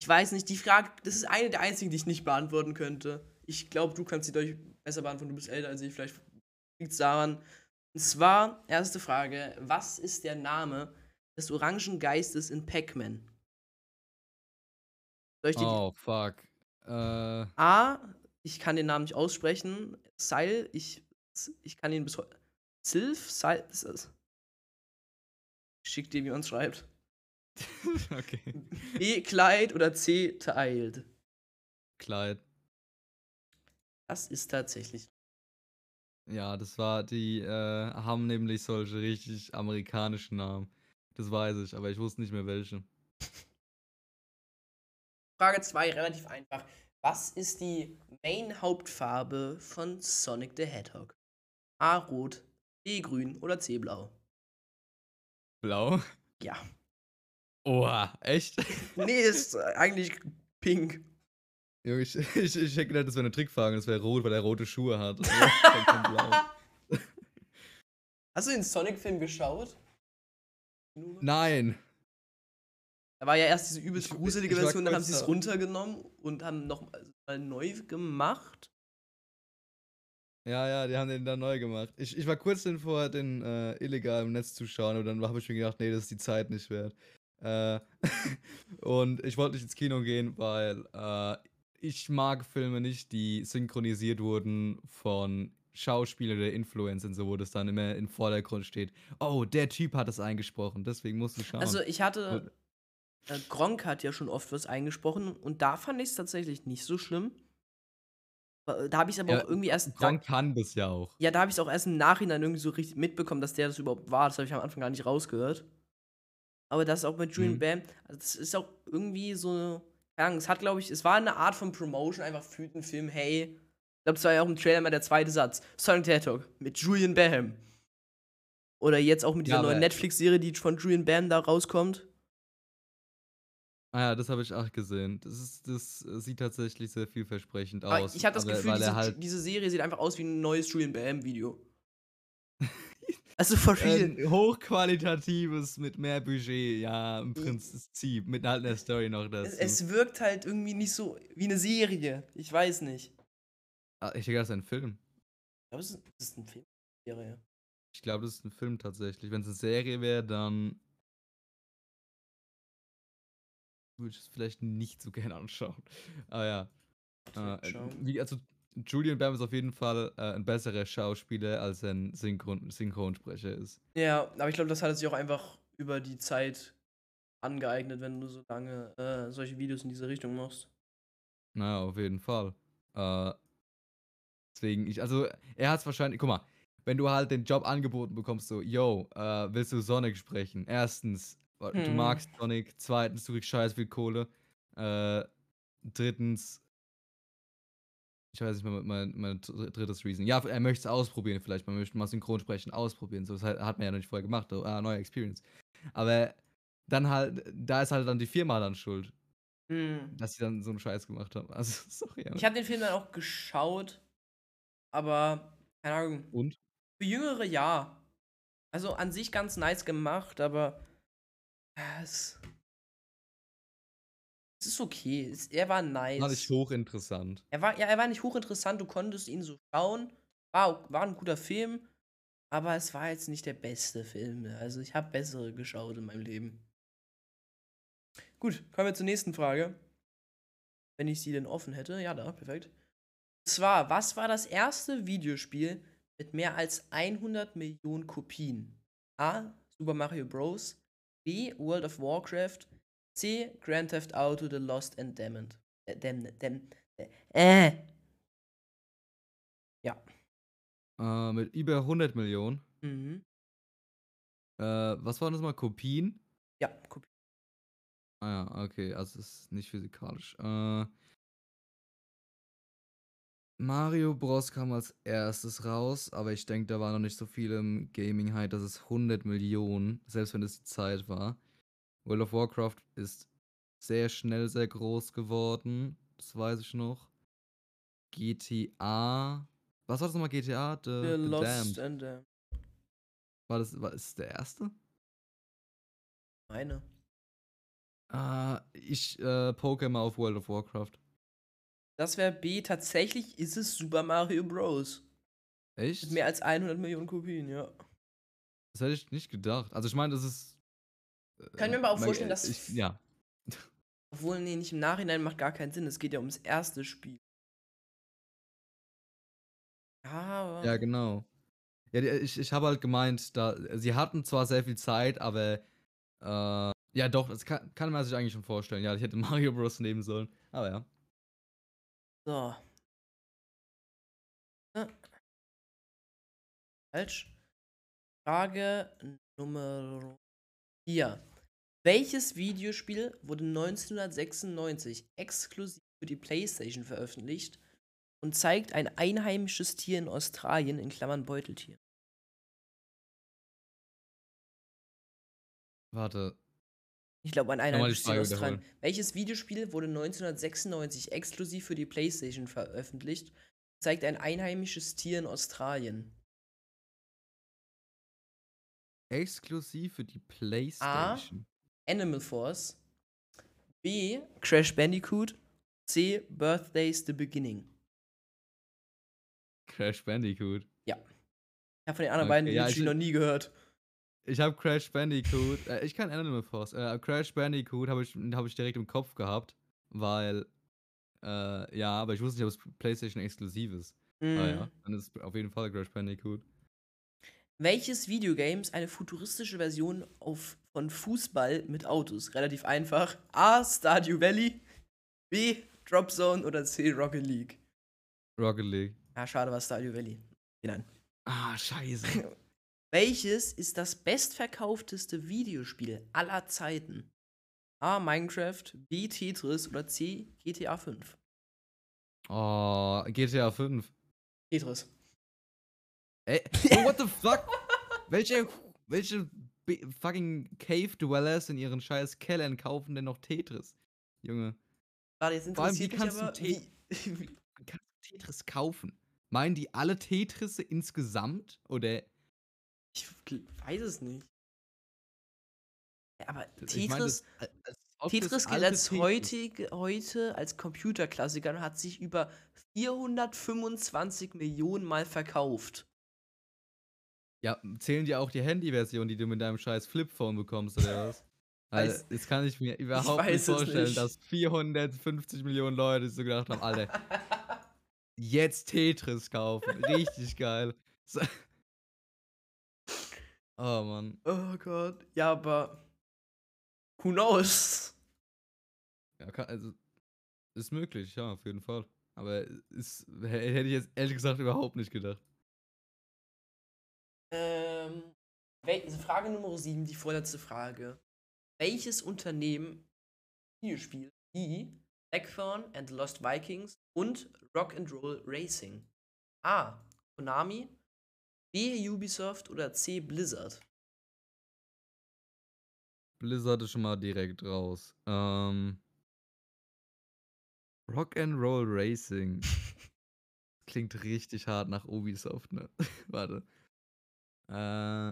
Ich weiß nicht, die Frage, das ist eine der einzigen, die ich nicht beantworten könnte. Ich glaube, du kannst sie deutlich besser beantworten. Du bist älter als ich. Vielleicht liegt es daran. Und zwar, erste Frage: Was ist der Name des orangen Geistes in Pac-Man? Oh, fuck. Äh, A, ich kann den Namen nicht aussprechen. Seil, ich, ich kann ihn bis heute. Sylph, Seil, das ist. Ich schick dir, wie man es schreibt. okay. B, Kleid oder C, Tiled. Kleid. Das ist tatsächlich. Ja, das war, die äh, haben nämlich solche richtig amerikanischen Namen. Das weiß ich, aber ich wusste nicht mehr welche. Frage 2, relativ einfach. Was ist die Main-Hauptfarbe von Sonic the Hedgehog? A, rot, B, grün oder C, blau? Blau? Ja. Oha, echt? Nee, ist eigentlich pink. Jo, ich, ich, ich hätte gedacht, das wäre eine Trickfrage, das wäre rot, weil er rote Schuhe hat. Ist halt. Hast du den Sonic-Film geschaut? Nein. Da war ja erst diese übelst Ich- gruselige ich Version, dann haben sie es runtergenommen und haben noch mal neu gemacht. Ja, ja, die haben den dann neu gemacht. Ich, ich war kurz davor, den äh, illegal im Netz zu schauen und dann habe ich mir gedacht, nee, das ist die Zeit nicht wert. Äh, und ich wollte nicht ins Kino gehen, weil äh, ich mag Filme nicht, die synchronisiert wurden von Schauspielern oder Influencern, so wo das dann immer im Vordergrund steht. Oh, der Typ hat es eingesprochen, deswegen musst du schauen. Also ich hatte, äh, Gronk hat ja schon oft was eingesprochen und da fand ich es tatsächlich nicht so schlimm. Äh, Da habe ich es aber Ja, auch irgendwie erst, Gronk kann das ja auch. ja, da habe ich es auch erst im Nachhinein irgendwie so richtig mitbekommen, dass der das überhaupt war. Das habe ich am Anfang gar nicht rausgehört. Aber das auch mit Julian Mhm. Bam, also das ist auch irgendwie so, keine Ahnung, es hat, glaube ich, es war eine Art von Promotion einfach für den Film, hey. Ich glaube, es war ja auch im Trailer mal der zweite Satz. Sonic the Hedgehog mit Julian Bam. Oder jetzt auch mit dieser Ja, neuen aber- Netflix-Serie, die von Julian Bam da rauskommt. Ah ja, das habe ich auch gesehen. Das, ist, das sieht tatsächlich sehr vielversprechend Aber aus. ich habe das aber- Gefühl, diese, halt diese Serie sieht einfach aus wie ein neues Julian Bam-Video. Also for real. ein hochqualitatives mit mehr Budget, ja, im Prinzip. Mit halt einer Story noch dazu. es, es wirkt halt irgendwie nicht so wie eine Serie. Ich weiß nicht. ah, ich denke, das ist ein Film. Ich glaube, ist, das ist eine Filmserie. Ich glaube, das ist ein Film tatsächlich. Wenn es eine Serie wäre, dann würde ich es vielleicht nicht so gerne anschauen. Aber ja. Äh, wie, also Julian Bam ist auf jeden Fall äh, ein besserer Schauspieler, als er ein Synchron Synchronsprecher ist. Ja, aber ich glaube, das hat er sich auch einfach über die Zeit angeeignet, wenn du so lange äh, solche Videos in diese Richtung machst. Naja, auf jeden Fall. Äh, deswegen, ich, also, er hat es wahrscheinlich, guck mal, wenn du halt den Job angeboten bekommst, so, yo, äh, willst du Sonic sprechen? Erstens, äh, du Hm. magst Sonic. Zweitens, du kriegst scheiß viel Kohle. Äh, drittens, ich weiß nicht mehr, mein, mein dr- drittes Reason. Ja, er möchte es ausprobieren, vielleicht. Man möchte mal synchron sprechen, ausprobieren. So, das hat man ja noch nicht vorher gemacht. So, ah, neue Experience. Aber dann halt, da ist halt dann die Firma dann schuld, Hm. dass sie dann so einen Scheiß gemacht haben. Also, sorry. Ich habe den Film dann auch geschaut, aber keine Ahnung. Und? Für Jüngere ja. Also an sich ganz nice gemacht, aber es, es ist okay. Es, er war nice. War nicht hochinteressant. Er war, ja, er war nicht hochinteressant, du konntest ihn so schauen. War, war ein guter Film, aber es war jetzt nicht der beste Film. Also ich habe bessere geschaut in meinem Leben. Gut, kommen wir zur nächsten Frage. Wenn ich sie denn offen hätte. Ja, da, perfekt. Und zwar, was war das erste Videospiel mit mehr als 100 Millionen Kopien? A. Super Mario Bros. B. World of Warcraft. C. Grand Theft Auto The Lost and Damned. Äh, Damned, Damned, äh. Ja. Äh, mit über 100 Millionen. Mhm. Äh, was waren das mal? Kopien? Ja, Kopie. Ah ja, okay, also es ist nicht physikalisch. Äh, Mario Bros. kam als erstes raus, aber ich denke, da war noch nicht so viel im Gaming-Hype, dass es 100 Millionen, selbst wenn es die Zeit war. World of Warcraft ist sehr schnell sehr groß geworden, das weiß ich noch. GTA. Was war das nochmal? GTA? The, The The Lost Damned. and Damned. War das, war, ist das der erste? Meine. Ah, ich äh, poke mal auf World of Warcraft. Das wäre B. Tatsächlich ist es Super Mario Bros. Echt? Mit mehr als 100 Millionen Kopien, ja. Das hätte ich nicht gedacht. Also ich meine, das ist. Äh, Kann ich mir aber auch vorstellen, dass- Ich, ja. Obwohl, nee, nicht im Nachhinein macht gar keinen Sinn. Es geht ja ums erste Spiel. Ja, aber. Ja, genau. Ja, ich, ich habe halt gemeint, da sie hatten zwar sehr viel Zeit, aber äh, ja doch, das kann, kann man sich eigentlich schon vorstellen. Ja, ich hätte Mario Bros. nehmen sollen. Aber ja. So. Ja. Falsch. Frage Nummer 4. Welches Videospiel wurde 1996 exklusiv für die PlayStation veröffentlicht und zeigt ein einheimisches Tier in Australien in Klammern Beuteltier? Warte. Ich glaube, ein einheimisches Tier in Australien. wiederholen. Welches Videospiel wurde 1996 exklusiv für die PlayStation veröffentlicht? Zeigt ein einheimisches Tier in Australien. Exklusiv für die PlayStation. Animal Force. B. Crash Bandicoot. C. Birthdays The Beginning. Crash Bandicoot. Ich habe von den anderen Okay, beiden ja, ich- noch nie gehört. Ich habe Crash Bandicoot. Äh, ich kann Animal Force. Äh, Crash Bandicoot habe ich, hab ich direkt im Kopf gehabt, weil. Äh, ja, aber ich wusste nicht, ob es PlayStation exklusiv ist. Ah Mhm. ja, dann ist es auf jeden Fall Crash Bandicoot. Welches Videogames eine futuristische Version auf, von Fußball mit Autos? Relativ einfach. A. Stardew Valley. B. Drop Zone oder C. Rocket League. Rocket League. Ja, schade war Stardew Valley. Nein. Ah, scheiße. Welches ist das bestverkaufteste Videospiel aller Zeiten? A. Minecraft, B. Tetris oder C. GTA 5? Oh, GTA 5. Tetris. Ey, oh, what the fuck? welche, welche fucking Cave Dwellers in ihren scheiß Kellern kaufen denn noch Tetris? Junge, Warte, jetzt Vor allem, wie kannst du aber, Te- wie, man kann Tetris kaufen. Meinen die alle Tetrisse insgesamt? Oder ich weiß es nicht. Ja, aber ich Tetris, das- als Tetris gilt als Tetris- heutige, heute als Computerklassiker und hat sich über 425 Millionen Mal verkauft. Ja, zählen dir auch die Handy-Version, die du mit deinem scheiß Flipphone bekommst, oder was? Weil Weiß- das kann ich mir überhaupt weiß nicht vorstellen, nicht. dass 450 Millionen Leute so gedacht haben, Alter, jetzt Tetris kaufen. Richtig geil. So. Oh Mann. Oh Gott. Ja, aber who knows? Ja, kann, also, ist möglich, ja, auf jeden Fall. Aber ist, hä- hätte ich jetzt ehrlich gesagt überhaupt nicht gedacht. Ähm, Frage Nummer 7, die vorletzte Frage. Welches Unternehmen Videospiel wie Blackthorn and the Lost Vikings und Rock'n'Roll Racing? A. Konami, B. Ubisoft oder C. Blizzard? Blizzard ist schon mal direkt raus. Ähm, Rock'n'Roll Racing. Klingt richtig hart nach Ubisoft, ne? Warte. Äh,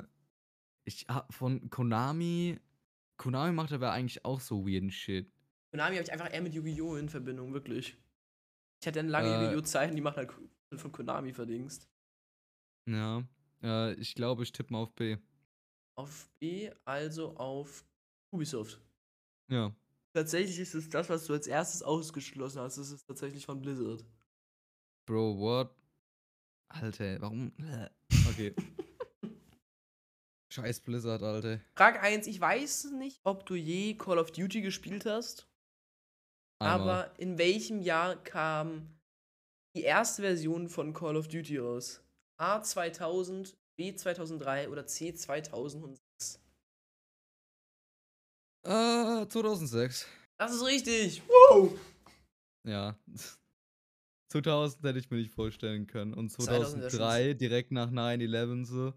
ich hab von Konami. Konami macht aber eigentlich auch so weirden Shit. Konami habe ich einfach eher mit Yu-Gi-Oh! in Verbindung, wirklich. Ich hatte eine lange Äh. Yu-Gi-Oh! Zeit und die machen halt von Konami verdingst. Ja. Äh, ich glaube, ich tippe mal auf B. Auf B, also auf Ubisoft. Ja. Tatsächlich ist es das, was du als erstes ausgeschlossen hast. Es ist tatsächlich von Blizzard. Bro, what? Alter, warum? Okay. Scheiß Blizzard, Alter. Frage 1, ich weiß nicht, ob du je Call of Duty gespielt hast, Einmal. aber in welchem Jahr kam die erste Version von Call of Duty raus? A 2000, B 2003 oder C 2006? Äh, 2006. Das ist richtig. Woo! Ja. 2000 hätte ich mir nicht vorstellen können. Und 2000 wäre schon 2003, direkt nach 9-11 so.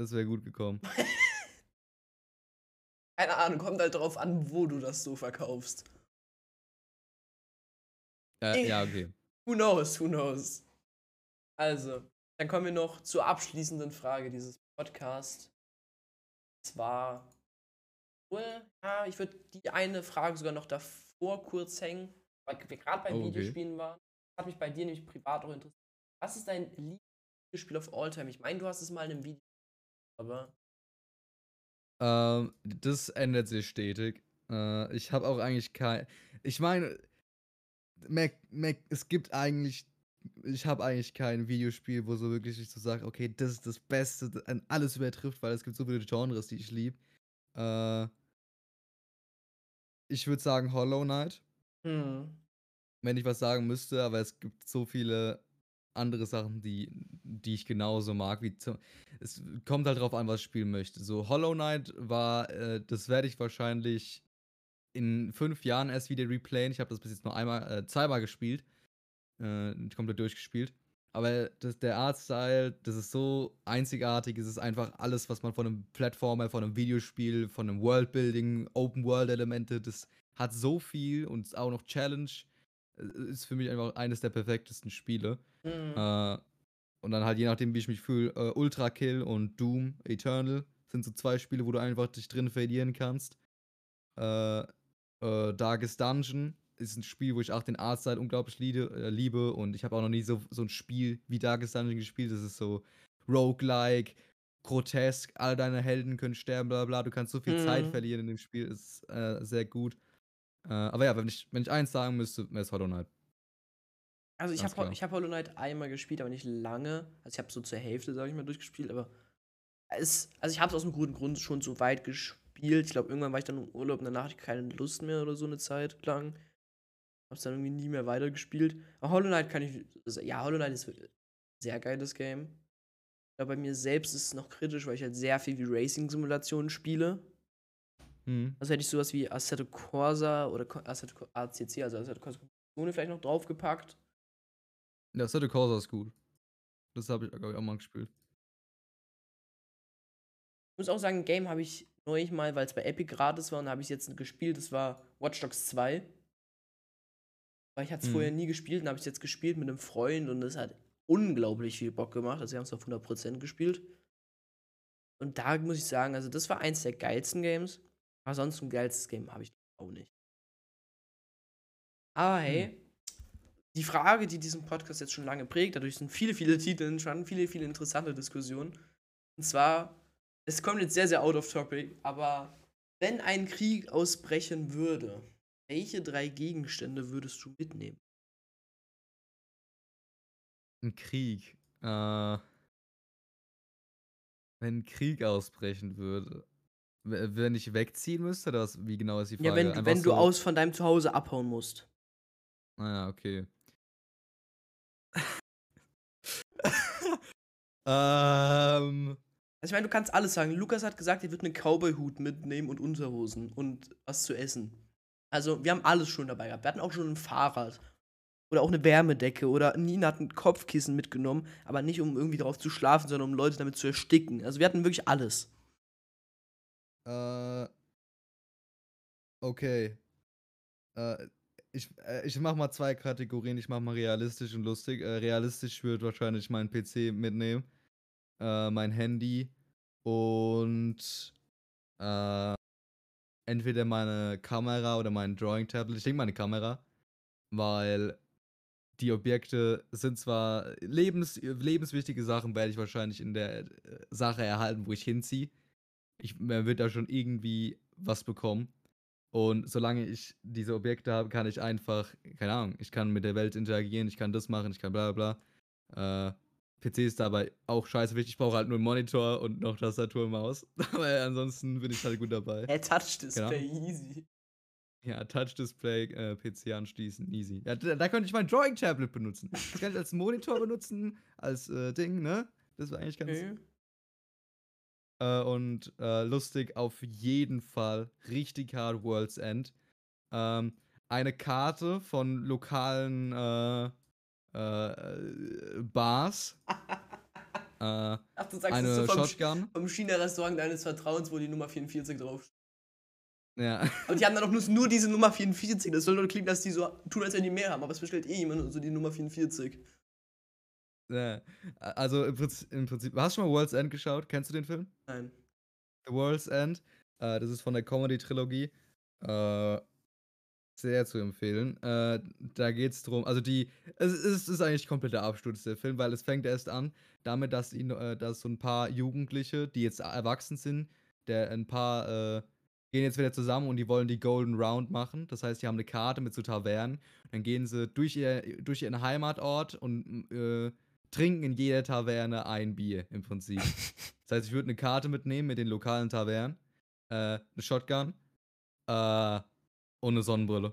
Das wäre gut gekommen. Keine Ahnung, kommt halt drauf an, wo du das so verkaufst. Äh, ja, okay. Who knows, who knows. Also, dann kommen wir noch zur abschließenden Frage dieses Podcasts. Zwar, ja, ich würde die eine Frage sogar noch davor kurz hängen, weil wir gerade bei Oh, okay. Videospielen waren. Das hat mich bei dir nämlich privat auch interessiert. Was ist dein Lieblingsspiel of all time? Ich meine, du hast es mal in einem Video, aber Ähm, das ändert sich stetig. Äh, ich habe auch eigentlich kein. Ich meine, Mac, Mac, es gibt eigentlich. Ich habe eigentlich kein Videospiel, wo so wirklich ich so sage, okay, das ist das Beste, das an alles übertrifft, weil es gibt so viele Genres, die ich liebe. Äh, ich würde sagen Hollow Knight, hm, wenn ich was sagen müsste, aber es gibt so viele andere Sachen, die, die ich genauso mag. Wie zum, es kommt halt drauf an, was ich spielen möchte. So, Hollow Knight war, äh, das werde ich wahrscheinlich in fünf Jahren erst wieder replayen. Ich habe das bis jetzt nur einmal, äh, zweimal gespielt. Äh, komplett durchgespielt. Aber das, der Artstyle, das ist so einzigartig. Es ist einfach alles, was man von einem Plattformer, von einem Videospiel, von einem Worldbuilding, Open-World-Elemente, das hat so viel und ist auch noch Challenge. Ist für mich einfach eines der perfektesten Spiele. hm. Äh, und dann halt je nachdem, wie ich mich fühle, äh, Ultra Kill und Doom Eternal sind so zwei Spiele, wo du einfach dich drin verlieren kannst. Äh, äh, Darkest Dungeon ist ein Spiel, wo ich auch den Artstyle unglaublich liebe, äh, liebe und ich habe auch noch nie so, so ein Spiel wie Darkest Dungeon gespielt. Das ist so roguelike, grotesk, all deine Helden können sterben, bla bla. Du kannst so viel Zeit Mhm. verlieren in dem Spiel, ist äh, sehr gut. Äh, aber ja, wenn ich, wenn ich eins sagen müsste, wäre es Hollow Knight. Also ich habe hab Hollow Knight einmal gespielt, aber nicht lange. Also ich habe so zur Hälfte, sage ich mal, durchgespielt, aber es, also ich habe es aus einem guten Grund schon so weit gespielt. Ich glaube, irgendwann war ich dann im Urlaub und danach hatte ich keine Lust mehr oder so eine Zeit lang. Hab's dann irgendwie nie mehr weitergespielt. Aber Hollow Knight kann ich, also, ja, Hollow Knight ist ein sehr geiles Game. Aber bei mir selbst ist es noch kritisch, weil ich halt sehr viel wie Racing-Simulationen spiele. Hm. Also hätte ich sowas wie Assetto Corsa oder Assetto ACC, also Assetto Corsa Competizione vielleicht noch draufgepackt. Ja, Assetto Corsa ist gut. Das habe ich glaub ich, auch mal gespielt. Ich muss auch sagen, ein Game habe ich neulich mal, weil es bei Epic gratis war und habe ich jetzt gespielt, das war Watch Dogs 2. Weil ich hatte es Mhm. vorher nie gespielt und habe ich jetzt gespielt mit einem Freund und es hat unglaublich viel Bock gemacht. Also wir haben es auf 100% gespielt. Und da muss ich sagen, also das war eins der geilsten Games. Aber sonst ein geilstes Game habe ich auch nicht. Aber hey, die Frage, die diesen Podcast jetzt schon lange prägt, dadurch sind viele, viele Titel entstanden, viele, viele interessante Diskussionen. Und zwar, es kommt jetzt sehr, sehr out of topic, aber wenn ein Krieg ausbrechen würde, welche drei Gegenstände würdest du mitnehmen? Ein Krieg. Äh, wenn ein Krieg ausbrechen würde. Wenn ich wegziehen müsste, oder was, wie genau ist die Frage? Ja, wenn, du- Einfach wenn du so- aus von deinem Zuhause abhauen musst. Ah ja, okay. ähm, Also ich meine, du kannst alles sagen. Lukas hat gesagt, er wird einen Cowboy-Hut mitnehmen und Unterhosen und was zu essen. Also wir haben alles schon dabei gehabt. Wir hatten auch schon ein Fahrrad. Oder auch eine Wärmedecke. Oder Nina hat ein Kopfkissen mitgenommen, aber nicht um irgendwie drauf zu schlafen, sondern um Leute damit zu ersticken. Also wir hatten wirklich alles. Äh, okay. Äh, ich, äh, ich mach mal zwei Kategorien. Ich mach mal realistisch und lustig. Äh, realistisch wird wahrscheinlich mein PC mitnehmen. Äh, mein Handy und äh, entweder meine Kamera oder mein Drawing-Tablet. Ich denke meine Kamera, weil die Objekte sind zwar lebens, lebenswichtige Sachen, werde ich wahrscheinlich in der äh, Sache erhalten, wo ich hinziehe. Ich, man wird da schon irgendwie was bekommen. Und solange ich diese Objekte habe, kann ich einfach, keine Ahnung, ich kann mit der Welt interagieren, ich kann das machen, ich kann bla bla bla. Äh, PC ist dabei auch scheiße wichtig. Ich brauche halt nur einen Monitor und noch Tastatur und Maus. Aber ansonsten bin ich halt gut dabei. Hey, Touch-Display, easy. Ja, Touch-Display, äh, PC anschließen, easy. Ja, da, da könnte ich mein Drawing-Tablet benutzen. Das kann ich als Monitor benutzen, als äh, Ding, ne? Das war eigentlich ganz. Okay. Äh, und äh, lustig auf jeden Fall. Richtig hart World's End. Ähm, eine Karte von lokalen äh, äh, Bars. äh, Ach, du sagst es eine so vom, Shotgun. vom China-Restaurant deines Vertrauens, wo die Nummer 44 drauf Ja. Aber die haben dann auch nur, nur diese Nummer 44. Das soll nur klingen, dass die so tun, als wenn die mehr haben. Aber es bestellt eh jemand so die Nummer 44. ja. Also im Prinzip, im Prinzip. Hast du schon mal World's End geschaut? Kennst du den Film? Nein. The World's End. Äh, das ist von der Comedy-Trilogie. Äh, sehr zu empfehlen. Äh, da geht es drum, also die, es ist, es ist eigentlich kompletter Absturz der Film, weil es fängt erst an damit, dass, ihn, äh, dass so ein paar Jugendliche, die jetzt erwachsen sind, der ein paar äh, gehen jetzt wieder zusammen und die wollen die Golden Round machen. Das heißt, die haben eine Karte mit so Tavernen. Dann gehen sie durch, ihr, durch ihren Heimatort und äh, trinken in jeder Taverne ein Bier im Prinzip. Das heißt, ich würde eine Karte mitnehmen mit den lokalen Tavernen, äh, eine Shotgun äh, und eine Sonnenbrille.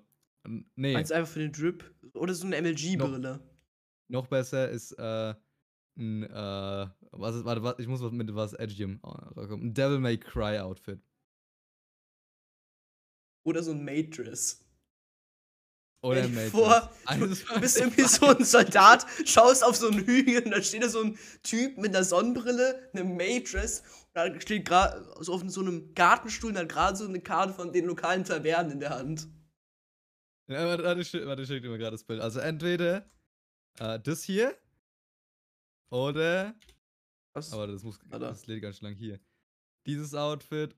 Nee, Meinst einfach für den Drip? Oder so eine MLG-Brille? noch besser ist äh, ein, äh, was ist, warte, was, ich muss was mit was Edgiem rauskommen. Ein Devil May Cry Outfit. Oder so ein Maid-Dress. Oder dir Matrix. vor, Du bist irgendwie so ein Soldat, schaust auf so einen Hügel und da steht da so ein Typ mit einer Sonnenbrille, einem Maid-Dress und da steht gerade so auf so einem Gartenstuhl und hat gerade so eine Karte von den lokalen Tavernen in der Hand. Ja, warte, warte, warte, ich schick dir mal gerade das Bild. Also entweder äh, das hier oder. Was? Aber das muss. Warte. Das lädt ganz schön lang hier. Dieses Outfit.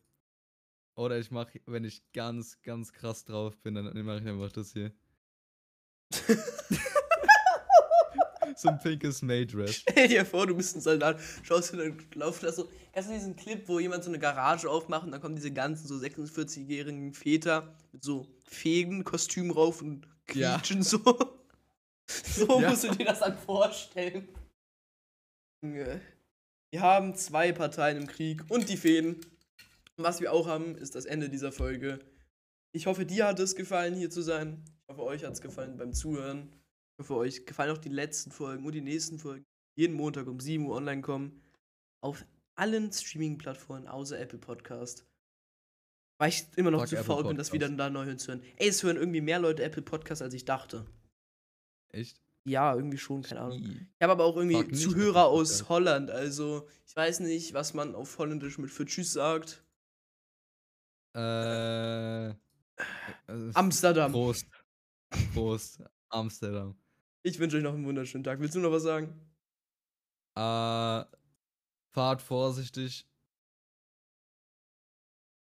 Oder ich mache, wenn ich ganz, ganz krass drauf bin, dann mache ich einfach das hier. So ein pinkes Maid-Dress. Stell dir vor, du bist ein Soldat, schaust und dann laufen da so. Kennst du diesen Clip, wo jemand so eine Garage aufmacht und dann kommen diese ganzen so 46-jährigen Väter mit so Fädenkostüm rauf und Ja. quietschen so. So Ja. musst du dir das dann vorstellen. Wir haben zwei Parteien im Krieg und die Fäden. Und was wir auch haben, ist das Ende dieser Folge. Ich hoffe, dir hat es gefallen, hier zu sein. Ich hoffe, euch hat es gefallen beim Zuhören. Ich hoffe, euch gefallen auch die letzten Folgen und die nächsten Folgen. Jeden Montag um 7 Uhr online kommen. Auf allen Streaming-Plattformen außer Apple Podcast. Weil ich immer noch Fuck zu Apple faul bin, das wieder Podcast. da neu hören. Ey, es hören irgendwie mehr Leute Apple Podcasts, als ich dachte. Echt? Ja, irgendwie schon, keine Ahnung. Ich habe aber auch irgendwie Zuhörer aus Podcast. Holland, also ich weiß nicht, was man auf Holländisch mit für Tschüss sagt. Äh, Amsterdam. Prost. Prost. Amsterdam. Ich wünsche euch noch einen wunderschönen Tag. Willst du noch was sagen? Äh. Fahrt vorsichtig.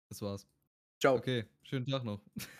Das war's. Ciao. Okay, schönen Tag noch.